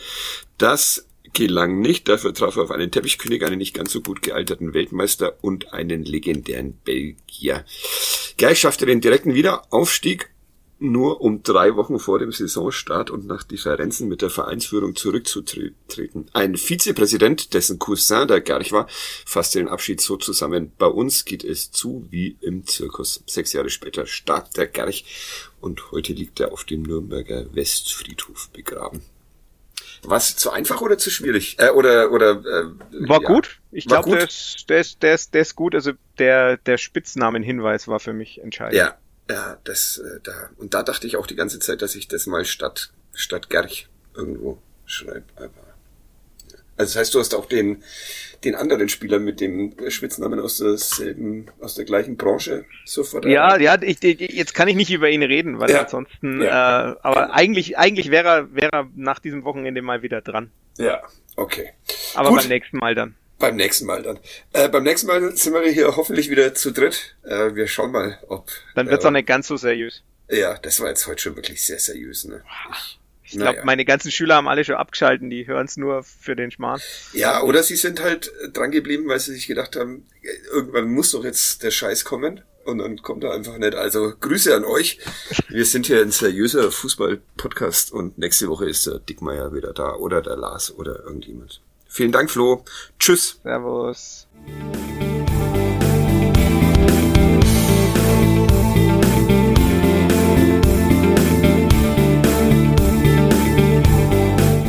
Das gelang nicht. Dafür traf er auf einen Teppichkönig, einen nicht ganz so gut gealterten Weltmeister und einen legendären Belgier. Gleich schaffte er den direkten Wiederaufstieg nur um drei Wochen vor dem Saisonstart und nach Differenzen mit der Vereinsführung zurückzutreten. Ein Vizepräsident, dessen Cousin der Gerch war, fasste den Abschied so zusammen. Bei uns geht es zu wie im Zirkus. Sechs Jahre später starb der Gerch und heute liegt er auf dem Nürnberger Westfriedhof begraben. War es zu einfach oder zu schwierig? Äh, oder oder äh, war ja. gut. Ich glaube, der ist, der, der, ist, der ist gut. Also der der Spitznamenhinweis war für mich entscheidend. Ja, ja, das äh, da und da dachte ich auch die ganze Zeit, dass ich das mal statt statt Gerch irgendwo schreibe. Aber also das heißt, du hast auch den den anderen Spieler mit dem Spitznamen aus derselben, aus der gleichen Branche sofort. Ja, ja, ich, jetzt kann ich nicht über ihn reden, weil ja. ansonsten, ja. Äh, aber eigentlich, eigentlich wäre er, wäre er nach diesem Wochenende mal wieder dran. Ja, okay. Aber Gut. beim nächsten Mal dann. Beim nächsten Mal dann. Äh, beim nächsten Mal sind wir hier hoffentlich wieder zu dritt. Äh, wir schauen mal, ob. Dann wird's äh, auch nicht ganz so seriös. Ja, das war jetzt heute schon wirklich sehr seriös, ne? Ich, ich glaube, naja. meine ganzen Schüler haben alle schon abgeschalten, die hören es nur für den Schmarrn. Ja, oder sie sind halt dran geblieben, weil sie sich gedacht haben, irgendwann muss doch jetzt der Scheiß kommen. Und dann kommt er einfach nicht. Also Grüße an euch. Wir sind hier ein seriöser Fußball-Podcast und nächste Woche ist der Dickmeier wieder da oder der Lars oder irgendjemand. Vielen Dank, Flo. Tschüss. Servus.